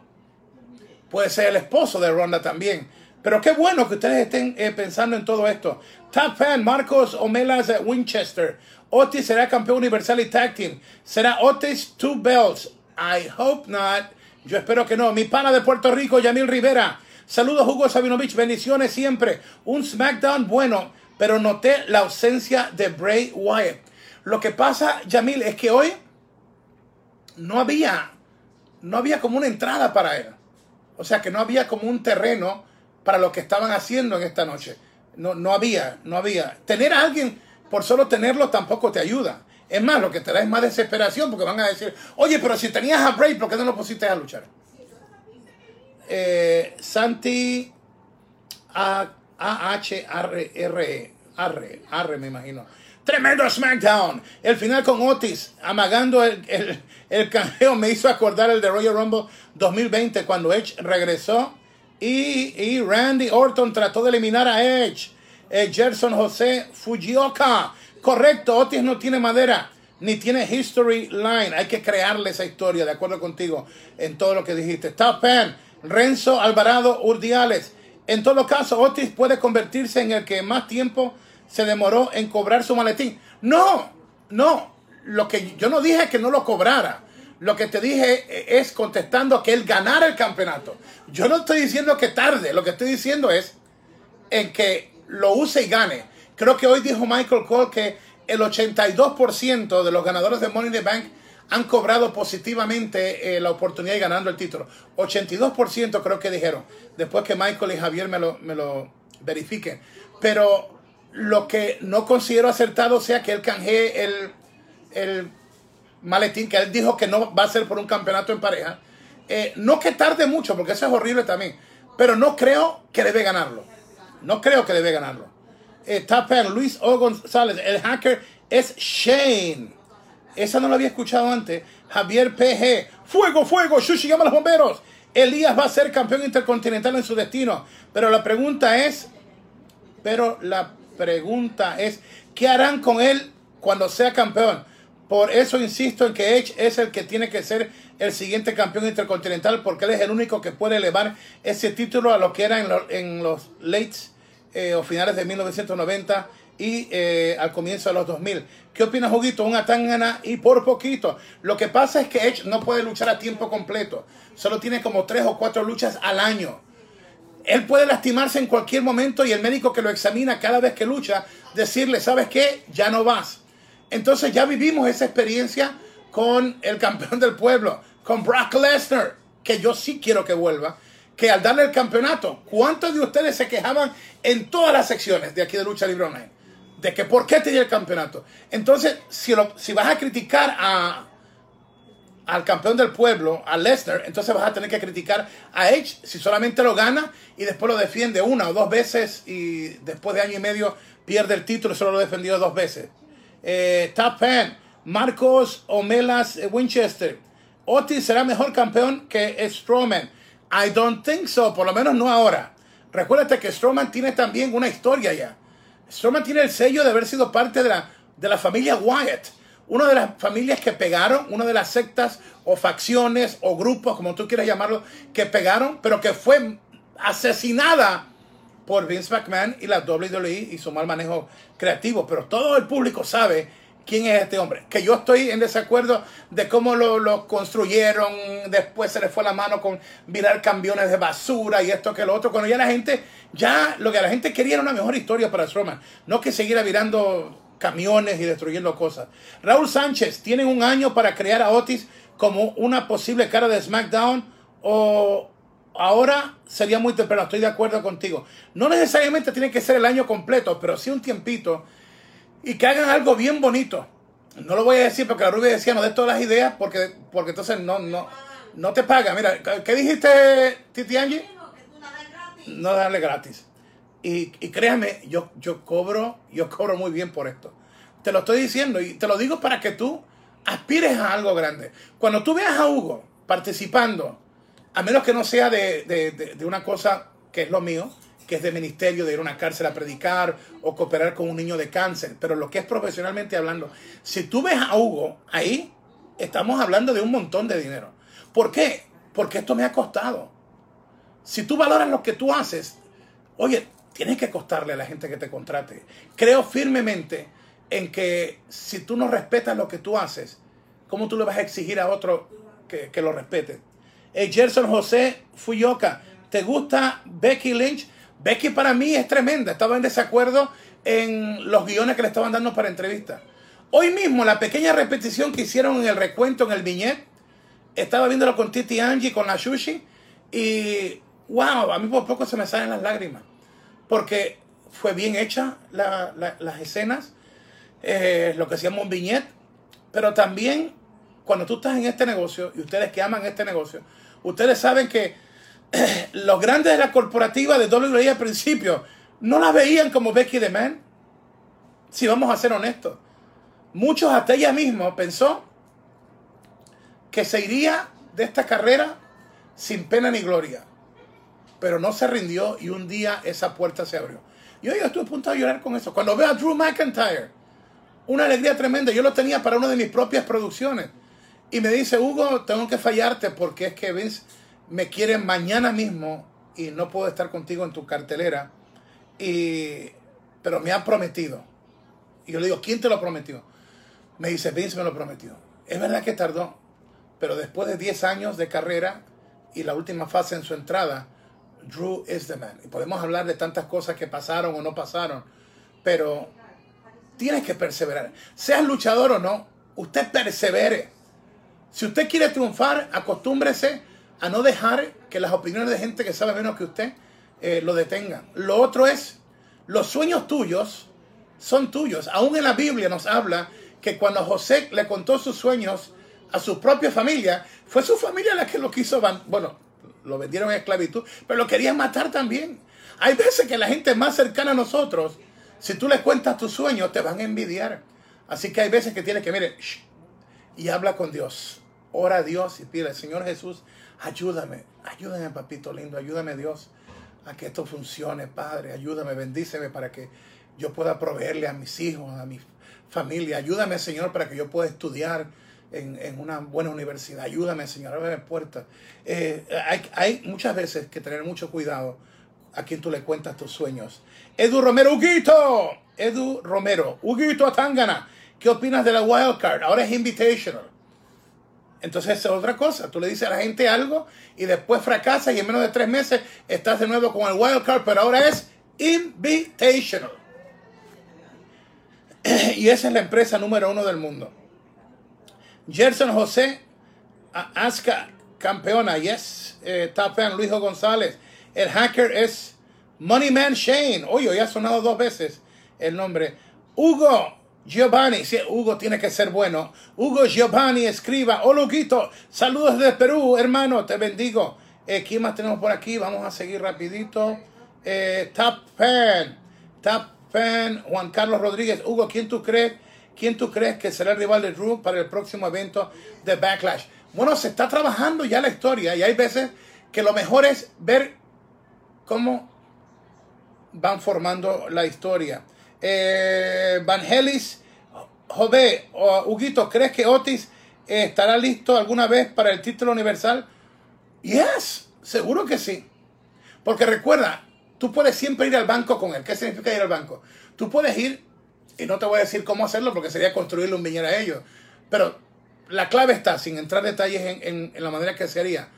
puede ser el esposo de Ronda también. Pero qué bueno que ustedes estén eh, pensando en todo esto. Top fan, Marcos Omelas de Winchester. Otis será campeón universal y tag team. Será Otis two belts. I hope not. Yo espero que no. Mi pana de Puerto Rico, Yamil Rivera. Saludos, Hugo Sabinovich. Bendiciones siempre. Un SmackDown bueno, pero noté la ausencia de Bray Wyatt. Lo que pasa, Yamil, es que hoy no había, no había como una entrada para él. O sea, que no había como un terreno para lo que estaban haciendo en esta noche. No, no había, no había. Tener a alguien por solo tenerlo tampoco te ayuda. Es más, lo que te da es más desesperación porque van a decir, oye, pero si tenías a Bray, ¿por qué no lo pusiste a luchar? Eh, Santi A, H R R me imagino. Tremendo SmackDown. El final con Otis amagando el, el, canjeo me hizo acordar el de Royal Rumble 2020 cuando Edge regresó y, Randy Orton trató de eliminar a Edge. Eh, Gerson José Fujioka. Correcto, Otis no tiene madera ni tiene history line. Hay que crearle esa historia, de acuerdo contigo, en todo lo que dijiste. Top Renzo Alvarado Urdiales. En todo caso, Otis puede convertirse en el que más tiempo se demoró en cobrar su maletín. No, no. Lo que yo no dije que no lo cobrara. Lo que te dije es contestando que él ganara el campeonato. Yo no estoy diciendo que tarde. Lo que estoy diciendo es en que lo use y gane. Creo que hoy dijo Michael Cole que el 82% de los ganadores de Money in the Bank han cobrado positivamente eh, la oportunidad de ganando el título. 82% creo que dijeron. Después que Michael y Javier me lo, me lo verifiquen. Pero lo que no considero acertado sea que él canjee el, el maletín, que él dijo que no va a ser por un campeonato en pareja. Eh, no que tarde mucho, porque eso es horrible también. Pero no creo que debe ganarlo. No creo que debe ganarlo. Eh, Tapan, Luis O. González, el hacker es Shane. Esa no la había escuchado antes. Javier PG. Fuego, fuego. Shushi llama a los bomberos. Elías va a ser campeón intercontinental en su destino. Pero la pregunta es, pero la pregunta es, ¿qué harán con él cuando sea campeón? Por eso insisto en que Edge es el que tiene que ser el siguiente campeón intercontinental porque él es el único que puede elevar ese título a lo que era en, los lates eh, o finales de 1990 y eh, al comienzo de los 2000. ¿Qué opina Juguito? Un Atangana y por poquito. Lo que pasa es que Edge no puede luchar a tiempo completo. Solo tiene como tres o cuatro luchas al año. Él puede lastimarse en cualquier momento y el médico que lo examina cada vez que lucha, decirle, ¿sabes qué? Ya no vas. Entonces ya vivimos esa experiencia con el campeón del pueblo, con Brock Lesnar, que yo sí quiero que vuelva, que al darle el campeonato, ¿cuántos de ustedes se quejaban en todas las secciones de aquí de Lucha Libre Online? De que por qué tenía el campeonato. Entonces, si, si vas a criticar a, al campeón del pueblo, a Lesnar, entonces vas a tener que criticar a Edge si solamente lo gana y después lo defiende una o dos veces y después de año y medio pierde el título y solo lo defendió dos veces. Eh, Top Fan, Marcos Omelas eh, Winchester. Otis será mejor campeón que Strowman. I don't think so, por lo menos no ahora. Recuérdate que Strowman tiene también una historia ya. Strowman tiene el sello de haber sido parte de la, de la familia Wyatt una de las familias que pegaron, una de las sectas o facciones o grupos, como tú quieras llamarlo, que pegaron, pero que fue asesinada por Vince McMahon y la WWE y su mal manejo creativo. Pero todo el público sabe quién es este hombre. Que yo estoy en desacuerdo de cómo lo, construyeron, después se le fue la mano con virar camiones de basura y esto que lo otro. Cuando ya la gente, ya lo que la gente quería era una mejor historia para Strowman, no que siguiera virando camiones y destruyendo cosas. Raúl Sánchez, tienen un año para crear a Otis como una posible cara de SmackDown o ahora sería muy temprano, estoy de acuerdo contigo. No necesariamente tiene que ser el año completo, pero sí un tiempito y que hagan algo bien bonito. No lo voy a decir porque la rubia decía no de todas las ideas porque, porque entonces no, no, no te paga. Mira, ¿qué dijiste, Titi Angie? No darle gratis. Y, créame, yo, yo cobro, yo cobro muy bien por esto. Te lo estoy diciendo y te lo digo para que tú aspires a algo grande. Cuando tú veas a Hugo participando, a menos que no sea de, una cosa que es lo mío, que es de ministerio, de ir a una cárcel a predicar o cooperar con un niño de cáncer, pero lo que es profesionalmente hablando, si tú ves a Hugo ahí, estamos hablando de un montón de dinero. ¿Por qué? Porque esto me ha costado. Si tú valoras lo que tú haces, oye, tienes que costarle a la gente que te contrate. Creo firmemente en que si tú no respetas lo que tú haces, ¿cómo tú le vas a exigir a otro que, lo respete? Hey, Gerson José Fuyoka, ¿te gusta Becky Lynch? Becky para mí es tremenda. Estaba en desacuerdo en los guiones que le estaban dando para entrevista. Hoy mismo, la pequeña repetición que hicieron en el recuento, en el viñet, estaba viéndolo con Titi Angie, con la Sushi, y wow, a mí por poco se me salen las lágrimas porque fue bien hecha las escenas, eh, lo que se llama un viñet, pero también cuando tú estás en este negocio, y ustedes que aman este negocio, ustedes saben que los grandes de la corporativa de WWE al principio no la veían como Becky the Man. Si vamos a ser honestos. Muchos, hasta ella misma, pensó que se iría de esta carrera sin pena ni gloria pero no se rindió y un día esa puerta se abrió. Yo, yo estuve a punto de llorar con eso. Cuando veo a Drew McIntyre, una alegría tremenda. Yo lo tenía para una de mis propias producciones. Y me dice, Hugo, tengo que fallarte porque es que Vince me quiere mañana mismo y no puedo estar contigo en tu cartelera. Y, pero me ha prometido. Y yo le digo, ¿quién te lo prometió? Me dice, Vince me lo prometió. Es verdad que tardó, pero después de 10 años de carrera y la última fase en su entrada, Drew is the man. Y podemos hablar de tantas cosas que pasaron o no pasaron, pero tienes que perseverar. Seas luchador o no, usted persevere. Si usted quiere triunfar, acostúmbrese a no dejar que las opiniones de gente que sabe menos que usted eh, lo detengan. Lo otro es, los sueños tuyos son tuyos. Aún en la Biblia nos habla que cuando José le contó sus sueños a su propia familia, fue su familia la que lo quiso, bueno, lo vendieron en esclavitud, pero lo querían matar también. Hay veces que la gente más cercana a nosotros, si tú les cuentas tus sueños, te van a envidiar. Así que hay veces que tienes que, mire, y habla con Dios. Ora a Dios y pide, Señor Jesús, ayúdame, ayúdame, papito lindo, ayúdame Dios a que esto funcione, Padre, ayúdame, bendíceme para que yo pueda proveerle a mis hijos, a mi familia. Ayúdame, Señor, para que yo pueda estudiar en, una buena universidad. Ayúdame, Señor, abre puertas. Eh, hay, muchas veces que tener mucho cuidado a quien tú le cuentas tus sueños. Edu Romero, Huguito. Edu Romero, Huguito Atangana. ¿Qué opinas de la wild card? Ahora es invitational. Entonces es otra cosa. Tú le dices a la gente algo y después fracasas y en menos de tres meses estás de nuevo con el wild card, pero ahora es invitational. Y esa es la empresa número uno del mundo. Gerson José, Aska, campeona, yes. Eh, top González. El hacker es Moneyman Shane. Oye, ya ha sonado dos veces el nombre. Hugo Giovanni, Hugo tiene que ser bueno. Hugo Giovanni escriba. Hola, Saludos desde Perú, hermano. Te bendigo. Eh, ¿Quién más tenemos por aquí? Vamos a seguir rapidito. Eh, Top Fan. Top Fan. Juan Carlos Rodríguez. Hugo, ¿quién tú crees? ¿Quién tú crees que será el rival de Drew para el próximo evento de Backlash? Bueno, se está trabajando ya la historia y hay veces que lo mejor es ver cómo van formando la historia. Eh, Vangelis, Jove, Huguito, ¿crees que Otis estará listo alguna vez para el título universal? Yes, seguro que sí. Porque recuerda, tú puedes siempre ir al banco con él. ¿Qué significa ir al banco? Tú puedes ir, y no te voy a decir cómo hacerlo porque sería construirle un viñero a ellos. Pero la clave está, sin entrar en detalles en, en la manera que se haría.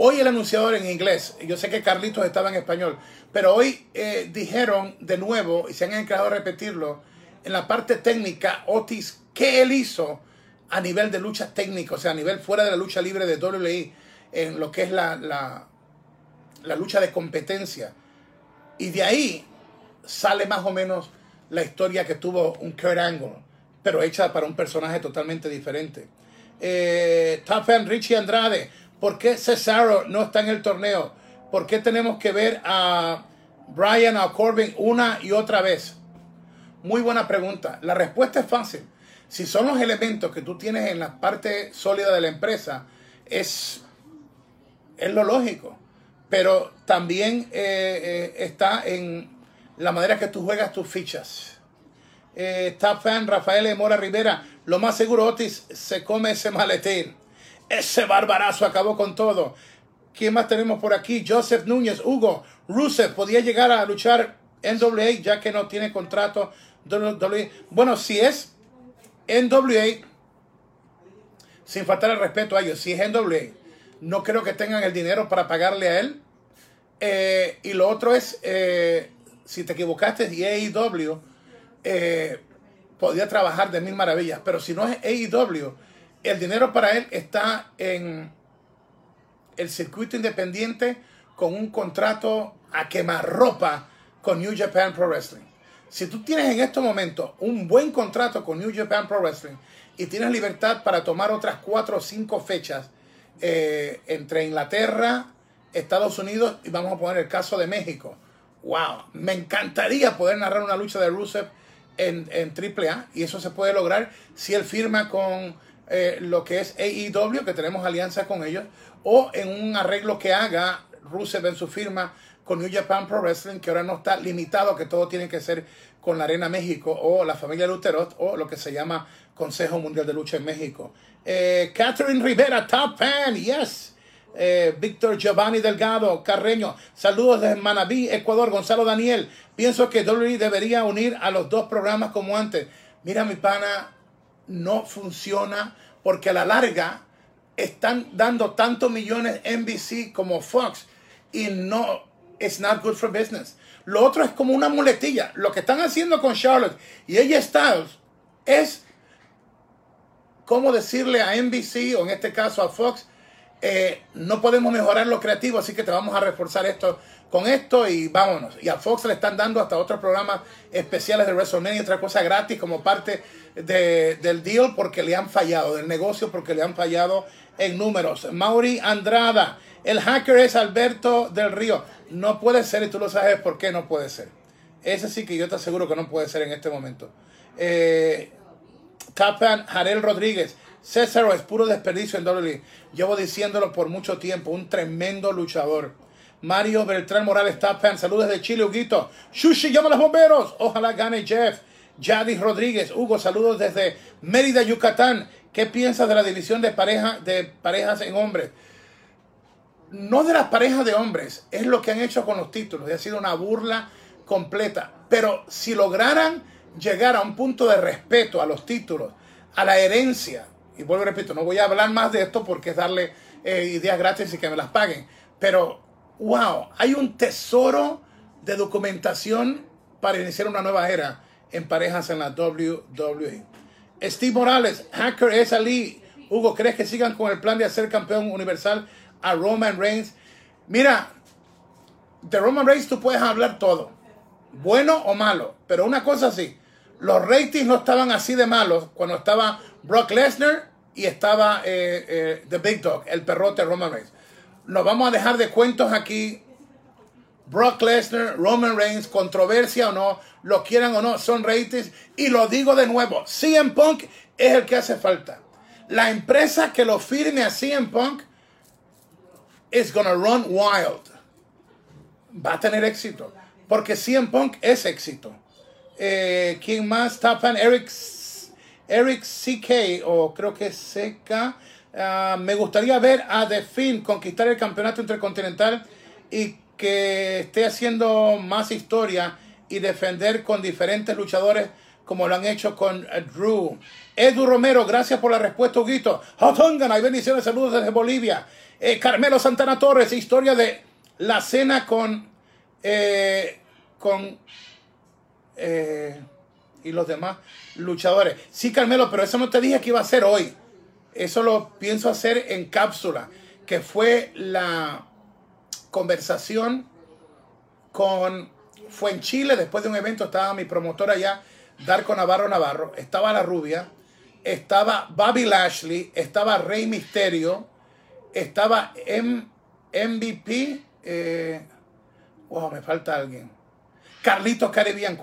Hoy el anunciador en inglés, yo sé que Carlitos estaba en español, pero hoy eh, dijeron de nuevo, y se han encargado de repetirlo, en la parte técnica, Otis, ¿qué él hizo a nivel de lucha técnica? O sea, a nivel fuera de la lucha libre de WWE, en lo que es la, la, lucha de competencia. Y de ahí sale más o menos la historia que tuvo un Kurt Angle, pero hecha para un personaje totalmente diferente. Eh, Richie Andrade, ¿Por qué Cesaro no está en el torneo? ¿Por qué tenemos que ver a Brian o Corbin una y otra vez? Muy buena pregunta. La respuesta es fácil. Si son los elementos que tú tienes en la parte sólida de la empresa, es, es lo lógico. Pero también eh, eh, está en la manera que tú juegas tus fichas. Eh, top fan Rafael Mora Rivera, lo más seguro Otis se come ese maletín. Ese barbarazo acabó con todo. ¿Quién más tenemos por aquí? Joseph Núñez, Hugo, Rusev podía llegar a luchar NWA ya que no tiene contrato. Bueno, si es NWA, sin faltar el respeto a ellos, si es NWA, no creo que tengan el dinero para pagarle a él. Eh, y lo otro es, eh, si te equivocaste y AEW, eh, podía trabajar de mil maravillas. Pero si no es AEW, el dinero para él está en el circuito independiente con un contrato a quemarropa con New Japan Pro Wrestling. Si tú tienes en estos momentos un buen contrato con New Japan Pro Wrestling y tienes libertad para tomar otras cuatro o cinco fechas eh, entre Inglaterra, Estados Unidos y vamos a poner el caso de México. ¡Wow! Me encantaría poder narrar una lucha de Rusev en, en AAA y eso se puede lograr si él firma con eh, lo que es AEW, que tenemos alianza con ellos, o en un arreglo que haga Rusev en su firma con New Japan Pro Wrestling, que ahora no está limitado, que todo tiene que ser con la Arena México o la familia Luterot o lo que se llama Consejo Mundial de Lucha en México. Eh, Catherine Rivera, top fan, yes. Eh, Víctor Giovanni Delgado, Carreño, saludos desde Manabí, Ecuador. Gonzalo Daniel, pienso que WWE debería unir a los dos programas como antes. Mira, mi pana, no funciona porque a la larga están dando tantos millones NBC como Fox y no, it's not good for business. Lo otro es como una muletilla. Lo que están haciendo con Charlotte y ella Styles es como decirle a NBC o en este caso a Fox, eh, no podemos mejorar lo creativo, así que te vamos a reforzar esto con esto y vámonos. Y a Fox le están dando hasta otros programas especiales de WrestleMania y otra cosa gratis como parte del deal porque le han fallado, del negocio porque le han fallado en números. Mauri Andrada, el hacker es Alberto del Río. No puede ser y tú lo sabes por qué no puede ser. Ese sí que yo te aseguro que no puede ser en este momento. Eh, Capan Jarel Rodríguez. César es puro desperdicio en WWE. Llevo diciéndolo por mucho tiempo. Un tremendo luchador. Mario Beltrán Morales Tapan. Saludos de Chile, Huguito. Shushi, llama a los bomberos. Ojalá gane Jeff. Yadis Rodríguez. Hugo, saludos desde Mérida, Yucatán. ¿Qué piensas de la división de, de parejas en hombres? No de las parejas de hombres. Es lo que han hecho con los títulos. Ha sido una burla completa. Pero si lograran llegar a un punto de respeto a los títulos, a la herencia, y vuelvo repito, no voy a hablar más de esto porque es darle eh, ideas gratis y que me las paguen, pero wow, hay un tesoro de documentación para iniciar una nueva era en parejas en la WWE. Steve Morales, Hacker es Ali. Hugo, ¿crees que sigan con el plan de hacer campeón universal a Roman Reigns? Mira, de Roman Reigns tú puedes hablar todo, bueno o malo, pero una cosa sí, los ratings no estaban así de malos cuando estaba Brock Lesnar y estaba eh, eh, The Big Dog, el perrote Roman Reigns. Nos vamos a dejar de cuentos aquí. Brock Lesnar, Roman Reigns, controversia o no, lo quieran o no, son ratings. Y lo digo de nuevo, CM Punk es el que hace falta. La empresa que lo firme a CM Punk is gonna run wild. Va a tener éxito. Porque CM Punk es éxito. Eh, ¿Quién más? Tapan Eric, Eric CK, o creo que es CK. Ah, me gustaría ver a The Finn conquistar el campeonato intercontinental y que esté haciendo más historia y defender con diferentes luchadores como lo han hecho con eh, Drew. Edu Romero, gracias por la respuesta, Huguito. Hotongan, hay bendiciones, saludos desde Bolivia. Eh, Carmelo Santana Torres, historia de la cena con, con eh, y los demás luchadores. Sí, Carmelo, pero eso no te dije que iba a ser hoy. Eso lo pienso hacer en cápsula, que fue la conversación con... Fue en Chile, después de un evento, estaba mi promotora allá, Darko Navarro Navarro, estaba la rubia, estaba Bobby Lashley, estaba Rey Misterio, estaba MVP, eh, wow, me falta alguien Carlitos Caribbean.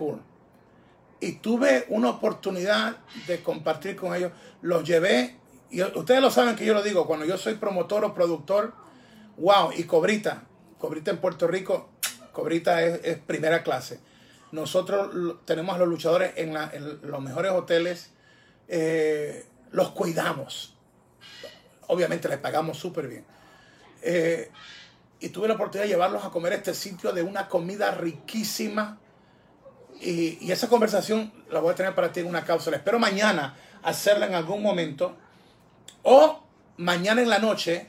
Y tuve una oportunidad de compartir con ellos. Los llevé, y ustedes lo saben que yo lo digo, cuando yo soy promotor o productor, wow, y Cobrita, Cobrita en Puerto Rico, Cobrita es, primera clase. Nosotros tenemos a los luchadores en, los mejores hoteles, eh, los cuidamos. Obviamente les pagamos súper bien. Eh, y tuve la oportunidad de llevarlos a comer este sitio de una comida riquísima. Y, esa conversación la voy a tener para ti en una cápsula. Espero mañana hacerla en algún momento. O mañana en la noche.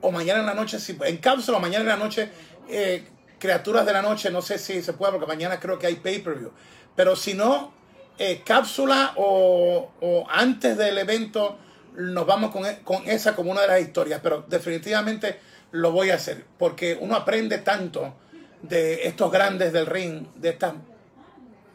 O mañana en la noche, si, en cápsula, mañana en la noche, eh, criaturas de la noche, no sé si se puede, porque mañana creo que hay pay-per-view. Pero si no, eh, cápsula o, o, antes del evento, nos vamos con, con esa como una de las historias. Pero definitivamente lo voy a hacer, porque uno aprende tanto de estos grandes del ring, de estas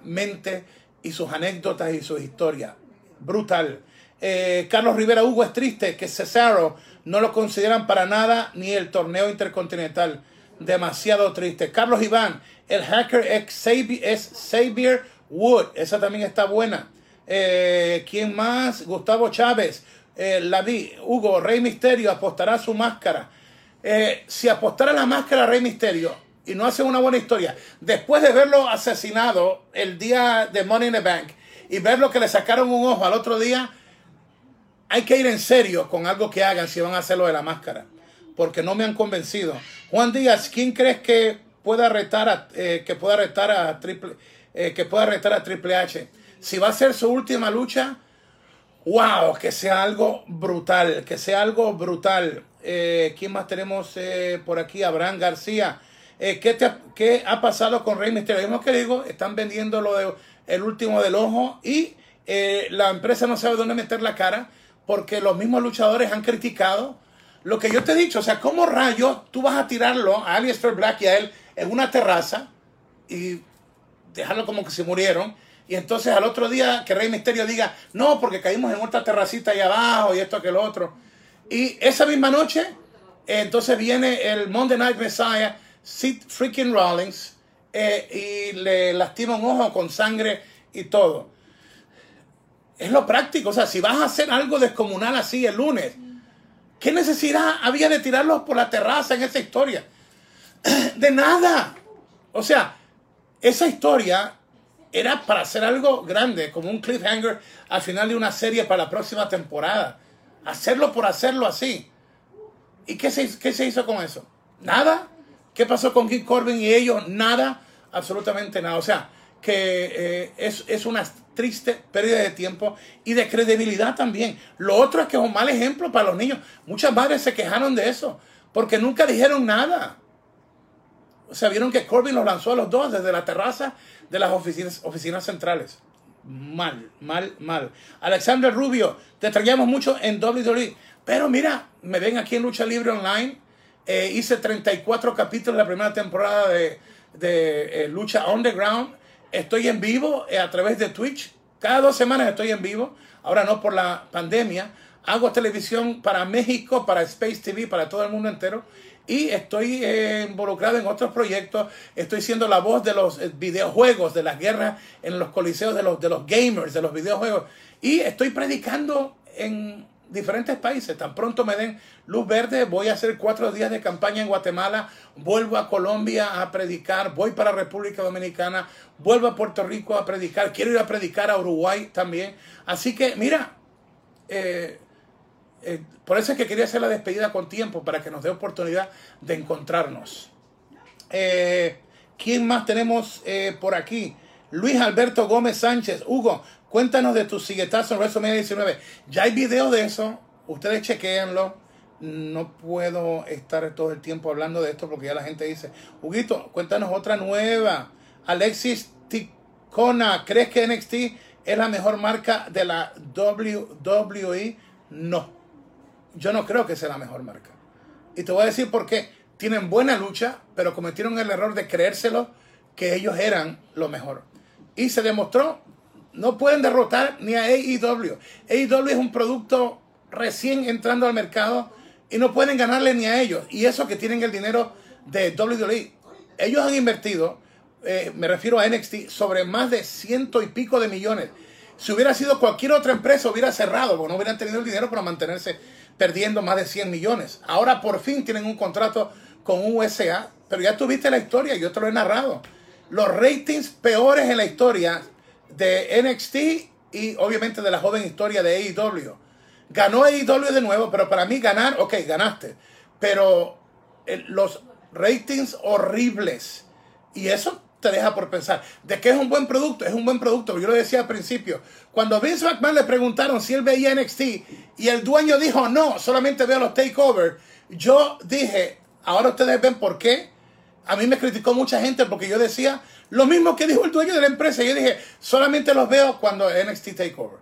mentes y sus anécdotas y sus historias. Brutal. Eh, Carlos Rivera Hugo es triste que Cesaro no lo consideran para nada ni el torneo intercontinental. Demasiado triste. Carlos Iván, el hacker es Xavier Wood. Esa también está buena. Eh, ¿Quién más? Gustavo Chávez. Eh, la vi. Hugo, Rey Misterio apostará su máscara. Si apostara la máscara Rey Misterio y no hace una buena historia, después de verlo asesinado el día de Money in the Bank y verlo que le sacaron un ojo al otro día, hay que ir en serio con algo que hagan si van a hacerlo de la máscara, porque no me han convencido. Juan Díaz, ¿quién crees que pueda retar a, eh, que pueda retar a Triple, eh, que pueda retar a Triple H? Si va a ser su última lucha, wow, que sea algo brutal, que sea algo brutal. Eh, ¿Quién más tenemos eh, por aquí? Abraham García. Eh, ¿qué, ¿qué, ha pasado con Rey Misterio? Vemos que digo, están vendiendo lo de el último del ojo y la empresa no sabe dónde meter la cara porque los mismos luchadores han criticado lo que yo te he dicho, o sea, ¿cómo rayos tú vas a tirarlo a Alistair Black y a él en una terraza y dejarlo como que se murieron? Y entonces al otro día que Rey Misterio diga, no, porque caímos en otra terracita ahí abajo y esto que lo otro. Y esa misma noche, entonces viene el Monday Night Messiah, Sid freaking Rollins, eh, y le lastima un ojo con sangre y todo. Es lo práctico, o sea, si vas a hacer algo descomunal así el lunes, ¿qué necesidad había de tirarlos por la terraza en esa historia? De nada. O sea, esa historia era para hacer algo grande, como un cliffhanger al final de una serie para la próxima temporada. Hacerlo por hacerlo así. ¿Y qué se, qué se hizo con eso? Nada. ¿Qué pasó con Kim Corbin y ellos? Nada. Absolutamente nada. O sea, que eh, es, es, una triste pérdida de tiempo y de credibilidad también. Lo otro es que es un mal ejemplo para los niños. Muchas madres se quejaron de eso porque nunca dijeron nada. O sea, vieron que Corbin los lanzó a los dos desde la terraza de las oficinas, oficinas centrales. Mal, mal, mal. Alexander Rubio, te extrañamos mucho en WWE. Pero mira, me ven aquí en Lucha Libre Online. Eh, hice 34 capítulos de la primera temporada de, de eh, Lucha Underground. Estoy en vivo eh, a través de Twitch. Cada dos semanas estoy en vivo. Ahora no por la pandemia. Hago televisión para México, para Space TV, para todo el mundo entero y estoy eh, involucrado en otros proyectos. Estoy siendo la voz de los eh, videojuegos, de las guerras en los coliseos de los, de los gamers, de los videojuegos. Y estoy predicando en diferentes países. Tan pronto me den luz verde, voy a hacer cuatro días de campaña en Guatemala, vuelvo a Colombia a predicar, voy para República Dominicana, vuelvo a Puerto Rico a predicar, quiero ir a predicar a Uruguay también. Así que, mira, eh, eh, por eso es que quería hacer la despedida con tiempo, para que nos dé oportunidad de encontrarnos. Eh, ¿Quién más tenemos por aquí? Luis Alberto Gómez Sánchez. Hugo, cuéntanos de tu siguetazo en WrestleMania 19. Ya hay video de eso. Ustedes chequeenlo. No puedo estar todo el tiempo hablando de esto porque ya la gente dice, Huguito, cuéntanos otra nueva. Alexis Ticona, ¿crees que NXT es la mejor marca de la WWE? No yo no creo que sea la mejor marca. Y te voy a decir por qué. Tienen buena lucha, pero cometieron el error de creérselo que ellos eran lo mejor. Y se demostró, no pueden derrotar ni a AEW. AEW es un producto recién entrando al mercado y no pueden ganarle ni a ellos. Y eso que tienen el dinero de WWE. Ellos han invertido, eh, me refiero a NXT, sobre más de ciento y pico de millones. Si hubiera sido cualquier otra empresa, hubiera cerrado, porque no hubieran tenido el dinero para mantenerse perdiendo más de 100 millones. Ahora por fin tienen un contrato con USA, pero ya tuviste la historia, yo te lo he narrado. Los ratings peores en la historia de NXT y obviamente de la joven historia de AEW. Ganó AEW de nuevo, pero para mí ganar, ok, ganaste. Pero eh, los ratings horribles. Y eso te deja por pensar. ¿De qué es un buen producto? Es un buen producto. Yo lo decía al principio. Cuando Vince McMahon le preguntaron si él veía NXT y el dueño dijo no, solamente veo los takeovers, yo dije, ahora ustedes ven por qué. A mí me criticó mucha gente porque yo decía lo mismo que dijo el dueño de la empresa. Yo dije, solamente los veo cuando NXT Takeover.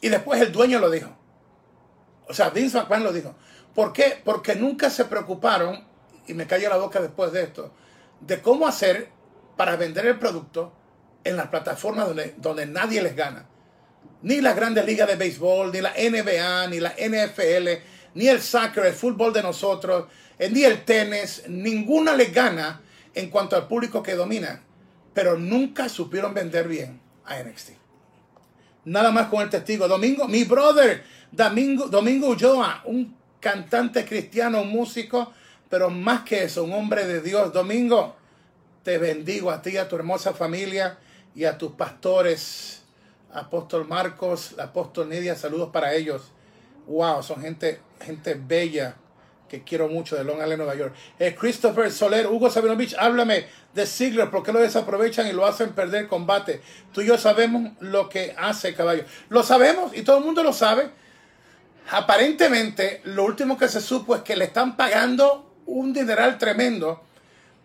Y después el dueño lo dijo. O sea, Vince McMahon lo dijo. ¿Por qué? Porque nunca se preocuparon, y me cayó la boca después de esto, de cómo hacer para vender el producto en las plataformas donde, donde nadie les gana. Ni la grandes ligas de béisbol, ni la NBA, ni la NFL, ni el soccer, el fútbol de nosotros, eh, ni el tenis, ninguna les gana en cuanto al público que domina. Pero nunca supieron vender bien a NXT. Nada más con el testigo. Domingo, mi brother, Domingo, Domingo Ulloa, un cantante cristiano, un músico, pero más que eso, un hombre de Dios. Domingo, te bendigo a ti, a tu hermosa familia y a tus pastores. Apóstol Marcos, apóstol Nidia, saludos para ellos. Wow, son gente, gente bella que quiero mucho de Long Island, Nueva York. Christopher Soler, Hugo Sabinovich, háblame de Ziggler, ¿por qué lo desaprovechan y lo hacen perder combate? Tú y yo sabemos lo que hace caballo. Lo sabemos y todo el mundo lo sabe. Aparentemente, lo último que se supo es que le están pagando un dineral tremendo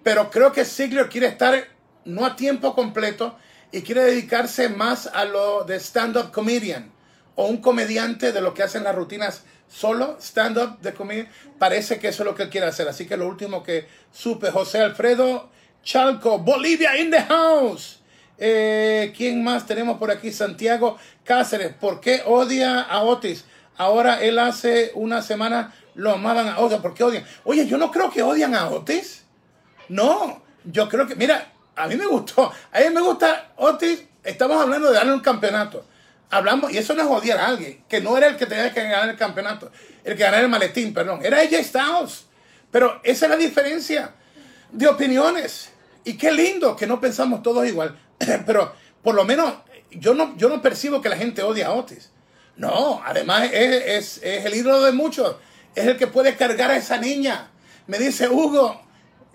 pero creo que Ziggler quiere estar no a tiempo completo y quiere dedicarse más a lo de stand-up comedian. o un comediante de lo que hacen las rutinas solo, stand-up de comedia, parece que eso es lo que él quiere hacer. Así que lo último que supe, José Alfredo Chalco, Bolivia in the house. Eh, ¿Quién más tenemos por aquí? Santiago Cáceres. ¿Por qué odia a Otis? Ahora él hace una semana lo amaban a Otis. ¿Por qué odian? Oye, yo no creo que odian a Otis. No, yo creo que, mira, a mí me gustó. A mí me gusta Otis. Estamos hablando de darle un campeonato. Hablamos, y eso no es odiar a alguien, que no era el que tenía que ganar el campeonato, el que ganar el maletín, perdón. Era AJ Styles. Pero esa es la diferencia de opiniones. Y qué lindo que no pensamos todos igual. Pero por lo menos yo no, yo no percibo que la gente odia a Otis. No, además es, el ídolo de muchos. Es el que puede cargar a esa niña. Me dice Hugo,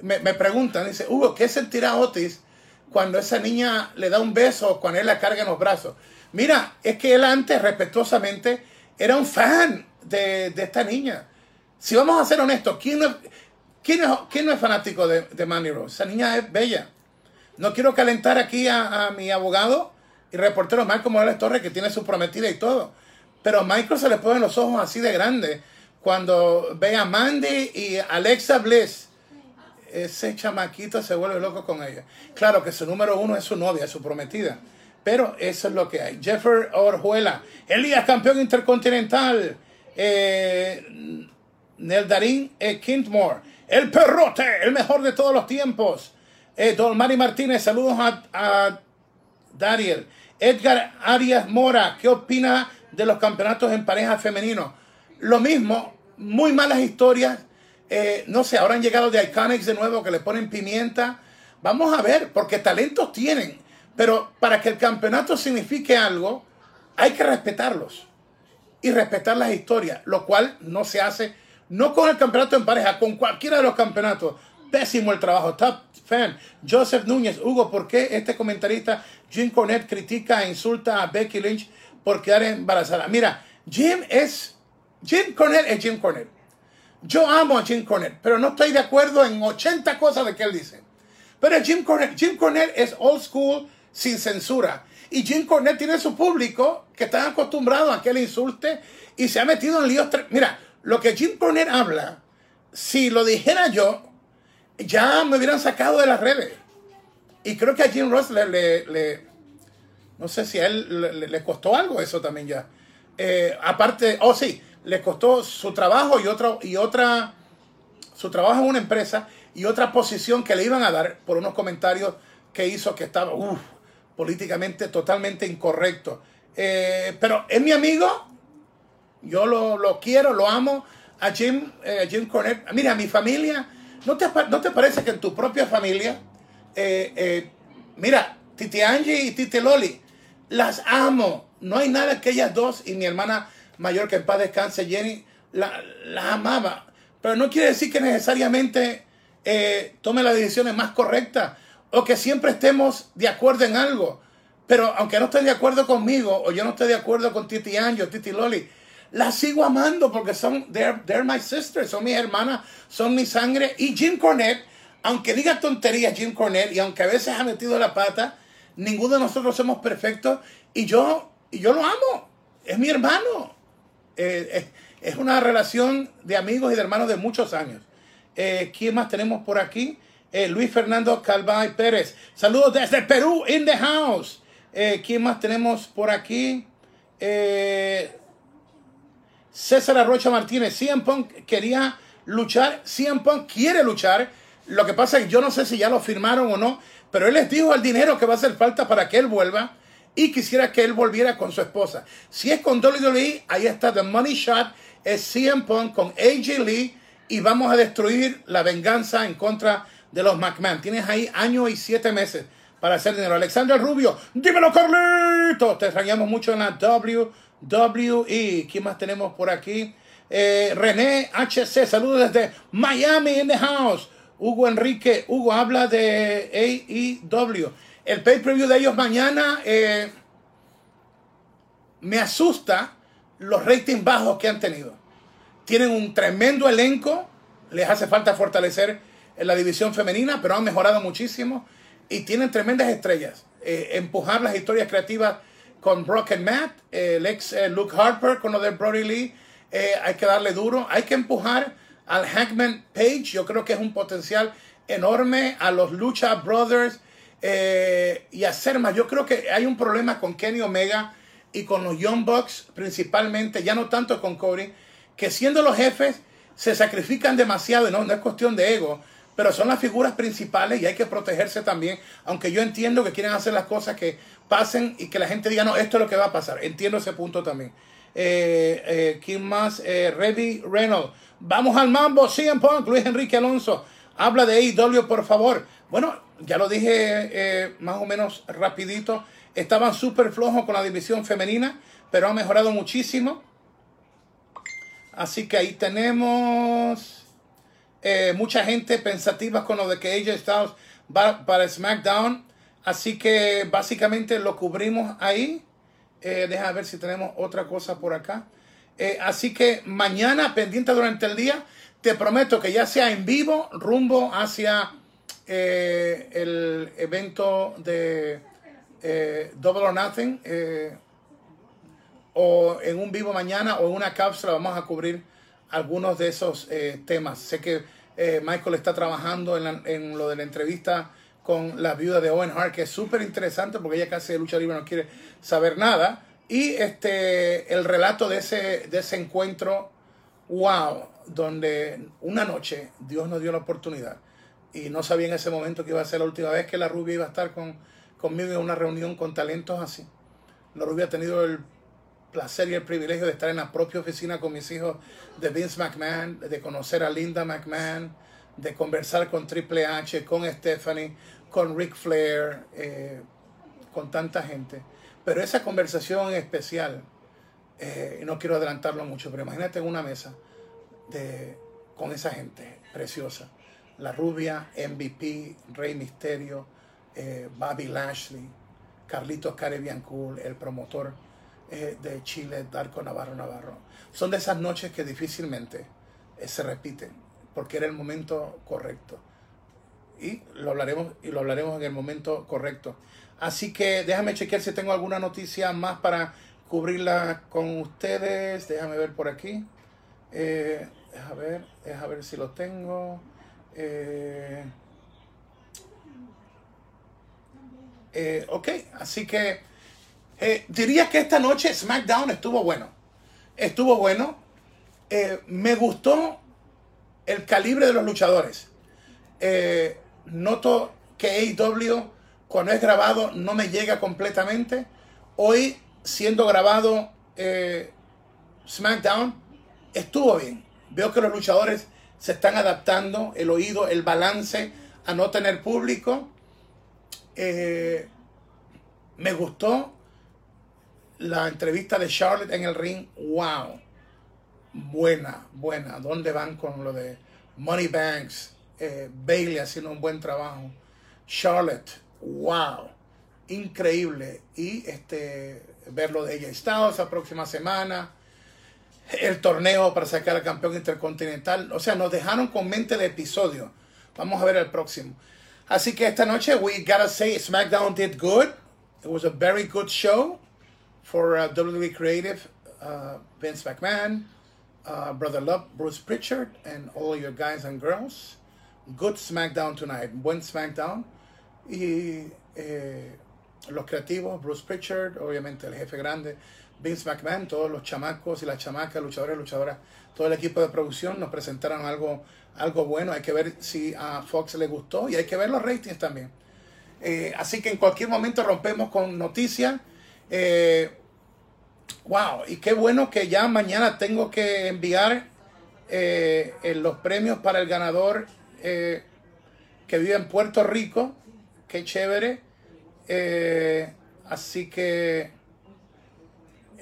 me, me preguntan, dice, Hugo, ¿qué sentirá Otis cuando esa niña le da un beso, cuando él la carga en los brazos? Mira, es que él antes, respetuosamente, era un fan de, esta niña. Si vamos a ser honestos, ¿quién no, quién no es fanático de, de Manny Rose? Esa niña es bella. No quiero calentar aquí a, mi abogado y reportero Marco Morales Torres, que tiene su prometida y todo. Pero a Michael se le ponen los ojos así de grandes cuando ve a Mandy y Alexa Bliss. Ese chamaquito se vuelve loco con ella. Claro que su número uno es su novia, su prometida. Pero eso es lo que hay. Jeffrey Orjuela, Elías, campeón intercontinental. Eh, Neldarín eh, Kintmore, el perrote, el mejor de todos los tiempos. Eh, Don Mari Martínez, saludos a, Dariel. Edgar Arias Mora, ¿qué opina de los campeonatos en pareja femenino? Lo mismo, muy malas historias. Eh, no sé, ahora han llegado de Iconics de nuevo que le ponen pimienta. Vamos a ver, porque talentos tienen. Pero para que el campeonato signifique algo, hay que respetarlos y respetar las historias, lo cual no se hace, no con el campeonato en pareja, con cualquiera de los campeonatos. Pésimo el trabajo. Top fan. Joseph Núñez. Hugo, ¿por qué este comentarista Jim Cornette critica e insulta a Becky Lynch por quedar embarazada? Mira, Jim es... Jim Cornette es Jim Cornette. Yo amo a Jim Cornette, pero no estoy de acuerdo en 80 cosas de que él dice. Pero Jim Cornette, Jim Cornette es old school, sin censura. Y Jim Cornette tiene su público que están acostumbrados a que él insulte y se ha metido en líos. Mira, lo que Jim Cornette habla, si lo dijera yo, ya me hubieran sacado de las redes. Y creo que a Jim Ross le, no sé si a él le, costó algo eso también ya. Eh, aparte, oh sí, le costó su trabajo y otra, y otra, su trabajo en una empresa y otra posición que le iban a dar por unos comentarios que hizo que estaba políticamente totalmente incorrecto. Eh, pero es mi amigo, yo lo, quiero, lo amo. A Jim, eh, Jim Cornette, mira, mi familia ¿No te, parece que en tu propia familia, eh, eh, mira, Titi Angie y Titi Loli, las amo. No hay nada que ellas dos y mi hermana mayor que en paz descanse, Jenny, la, amaba. Pero no quiere decir que necesariamente tome las decisiones más correctas o que siempre estemos de acuerdo en algo. Pero aunque no esté de acuerdo conmigo o yo no esté de acuerdo con Titi Angie o Titi Loli, las sigo amando porque son, they're, they're, my sisters, son mis hermanas, son mi sangre. Y Jim Cornette, aunque diga tonterías Jim Cornette y aunque a veces ha metido la pata, ninguno de nosotros somos perfectos y yo, y yo lo amo. Es mi hermano. Eh, es, una relación de amigos y de hermanos de muchos años. Eh, ¿Quién más tenemos por aquí? Eh, Luis Fernando Calvay Pérez. Saludos desde Perú, in the house. ¿Quién más tenemos por aquí? Eh, César Arrocha Martínez, CM Punk quería luchar, CM Punk quiere luchar. Lo que pasa es que yo no sé si ya lo firmaron o no, pero él les dijo el dinero que va a hacer falta para que él vuelva y quisiera que él volviera con su esposa. Si es con WWE, ahí está The Money Shot, es CM Punk con AJ Lee y vamos a destruir la venganza en contra de los McMahon. Tienes ahí año y siete meses para hacer dinero. Alexander Rubio, dímelo Carlito, te extrañamos mucho en la W. WE. ¿Quién más tenemos por aquí? Eh, René HC, saludos desde Miami in the house. Hugo Enrique, Hugo habla de AEW. El pay-per-view de ellos mañana eh, me asusta los ratings bajos que han tenido. Tienen un tremendo elenco, les hace falta fortalecer en la división femenina, pero han mejorado muchísimo y tienen tremendas estrellas. Eh, empujar las historias creativas con Broken Matt, el ex eh, Luke Harper con lo de Brody Lee. Eh, hay que darle duro, hay que empujar al Hackman Page. Yo creo que es un potencial enorme a los Lucha Brothers y hacer más. Yo creo que hay un problema con Kenny Omega y con los Young Bucks principalmente, ya no tanto con Cody, que siendo los jefes se sacrifican demasiado no, no es cuestión de ego, pero son las figuras principales y hay que protegerse también, aunque yo entiendo que quieren hacer las cosas que pasen y que la gente diga, no, esto es lo que va a pasar. Entiendo ese punto también. Eh, eh, ¿Quién más? Eh, Reynolds. Vamos al mambo, CM Punk, Luis Enrique Alonso. Habla de AEW, por favor. Bueno, ya lo dije eh, más o menos rapidito. Estaban súper flojos con la división femenina, pero ha mejorado muchísimo. Así que ahí tenemos eh, mucha gente pensativa con lo de que Styles va para SmackDown. Así que básicamente lo cubrimos ahí. Eh, deja ver si tenemos otra cosa por acá. Eh, así que mañana, pendiente durante el día, te prometo que ya sea en vivo, rumbo hacia eh, el evento de Double or Nothing, o en un vivo mañana o en una cápsula vamos a cubrir algunos de esos temas. Sé que Michael está trabajando en, la, en, lo de la entrevista con la viuda de Owen Hart, que es súper interesante porque ella casi de lucha libre no quiere saber nada. Y este, el relato de ese, de ese encuentro, wow, donde una noche Dios nos dio la oportunidad y no sabía en ese momento que iba a ser la última vez que la rubia iba a estar con, conmigo en una reunión con talentos así. La rubia ha tenido el placer y el privilegio de estar en la propia oficina con mis hijos de Vince McMahon, de conocer a Linda McMahon, de conversar con Triple H, con Stephanie, con Ric Flair, eh, con tanta gente. Pero esa conversación especial, eh, no quiero adelantarlo mucho, pero imagínate en una mesa de, con esa gente preciosa la Rubia, MVP, Rey Misterio, eh, Bobby Lashley, Carlitos Caribbean Cool, el promotor eh, de Chile, Darko Navarro Navarro. Son de esas noches que difícilmente eh, se repiten, porque era el momento correcto. Y lo hablaremos, y lo hablaremos en el momento correcto. Así que déjame chequear si tengo alguna noticia más para cubrirla con ustedes. Déjame ver por aquí. Eh, ver, ver si lo tengo. Eh, ok, así que eh, diría que esta noche SmackDown estuvo bueno. Estuvo bueno. Eh, me gustó el calibre de los luchadores. Eh, noto que AEW cuando es grabado no me llega completamente. Hoy, siendo grabado eh, SmackDown, estuvo bien. Veo que los luchadores se están adaptando, el oído, el balance a no tener público. Me gustó la entrevista de Charlotte en el ring. ¡Wow! Buena, buena. ¿Dónde van con lo de Money Banks? Eh, Bailey haciendo un buen trabajo. Charlotte, wow. Increíble. Y este verlo de ella Styles la próxima semana el torneo para sacar al campeón intercontinental. O sea, nos dejaron con mente de episodio. Vamos a ver el próximo. Así que esta noche, we gotta say, SmackDown did good. It was a very good show for uh, WWE Creative, uh, Vince McMahon, uh, Brother Love, Bruce Pritchard, and all your guys and girls. Good SmackDown tonight. Buen SmackDown. Y eh, los creativos, Bruce Pritchard, obviamente el jefe grande, Vince McMahon, todos los chamacos y las chamacas, luchadores luchadoras, todo el equipo de producción nos presentaron algo, algo bueno. Hay que ver si a Fox le gustó y hay que ver los ratings también. Eh, así que en cualquier momento rompemos con noticias. Eh, wow, y qué bueno que ya mañana tengo que enviar eh, los premios para el ganador eh, que vive en Puerto Rico. Qué chévere. Eh, así que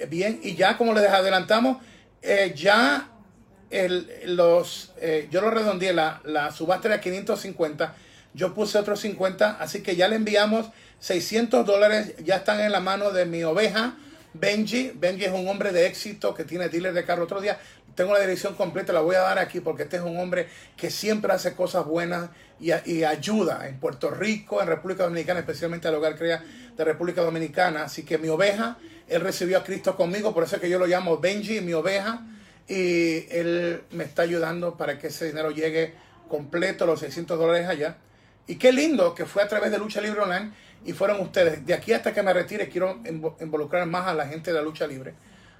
Bien, y ya como les adelantamos, eh, ya el, los, eh, yo lo redondeé, la, la subasta era 550, yo puse otros 50, así que ya le enviamos 600 dólares, ya están en la mano de mi oveja, Benji. Benji es un hombre de éxito que tiene dealer de carro. Otro día tengo la dirección completa, la voy a dar aquí porque este es un hombre que siempre hace cosas buenas y, ayuda en Puerto Rico, en República Dominicana, especialmente al hogar crea de República Dominicana. Así que mi oveja, él recibió a Cristo conmigo, por eso es que yo lo llamo Benji, mi oveja. Y él me está ayudando para que ese dinero llegue completo, los 600 dólares allá. Y qué lindo que fue a través de Lucha Libre Online y fueron ustedes. De aquí hasta que me retire quiero involucrar más a la gente de la lucha libre.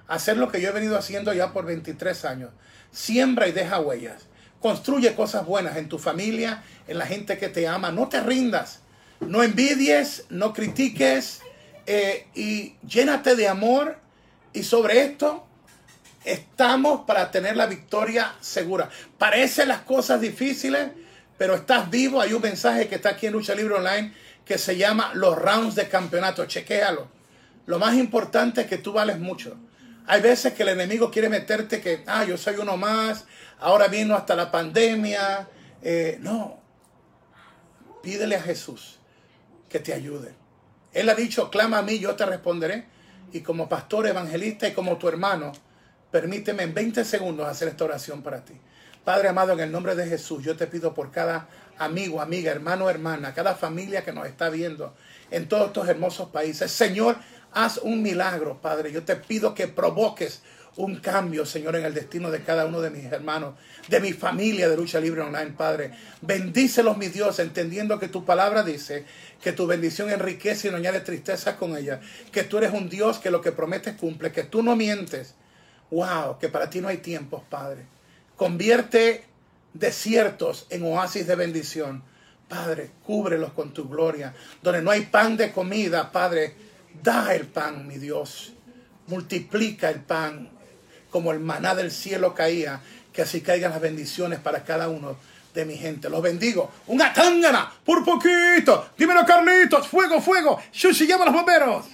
Hacer lo que yo he venido haciendo ya por 23 años. Siembra y deja huellas. Construye cosas buenas en tu familia, en la gente que te ama. No te rindas. No envidies, no critiques eh, y llénate de amor. Y sobre esto estamos para tener la victoria segura. Parecen las cosas difíciles, pero estás vivo. Hay un mensaje que está aquí en Lucha Libre Online que se llama los rounds de campeonato. Chequéalo. Lo más importante es que tú vales mucho. Hay veces que el enemigo quiere meterte que, ah, yo soy uno más, ahora vino hasta la pandemia. Eh, no, pídele a Jesús que te ayude. Él ha dicho, clama a mí, yo te responderé. Y como pastor evangelista y como tu hermano, permíteme en 20 segundos hacer esta oración para ti. Padre amado, en el nombre de Jesús, yo te pido por cada amigo, amiga, hermano, hermana, cada familia que nos está viendo en todos estos hermosos países. Señor, haz un milagro, Padre. Yo te pido que provoques un cambio, Señor, en el destino de cada uno de mis hermanos, de mi familia de lucha libre online, Padre. Bendícelos, mi Dios, entendiendo que tu palabra dice que tu bendición enriquece y no añade tristeza con ella, que tú eres un Dios que lo que prometes cumple, que tú no mientes. Wow, que para ti no hay tiempos, Padre. Convierte desiertos en oasis de bendición. Padre, cúbrelos con tu gloria. Donde no hay pan de comida, Padre, da el pan, mi Dios. Multiplica el pan como el maná del cielo caía, que así caigan las bendiciones para cada uno de mi gente. Los bendigo. Una tángana, por poquito. Dímelo, Carlitos. Fuego, fuego. Shushi, llama a los bomberos.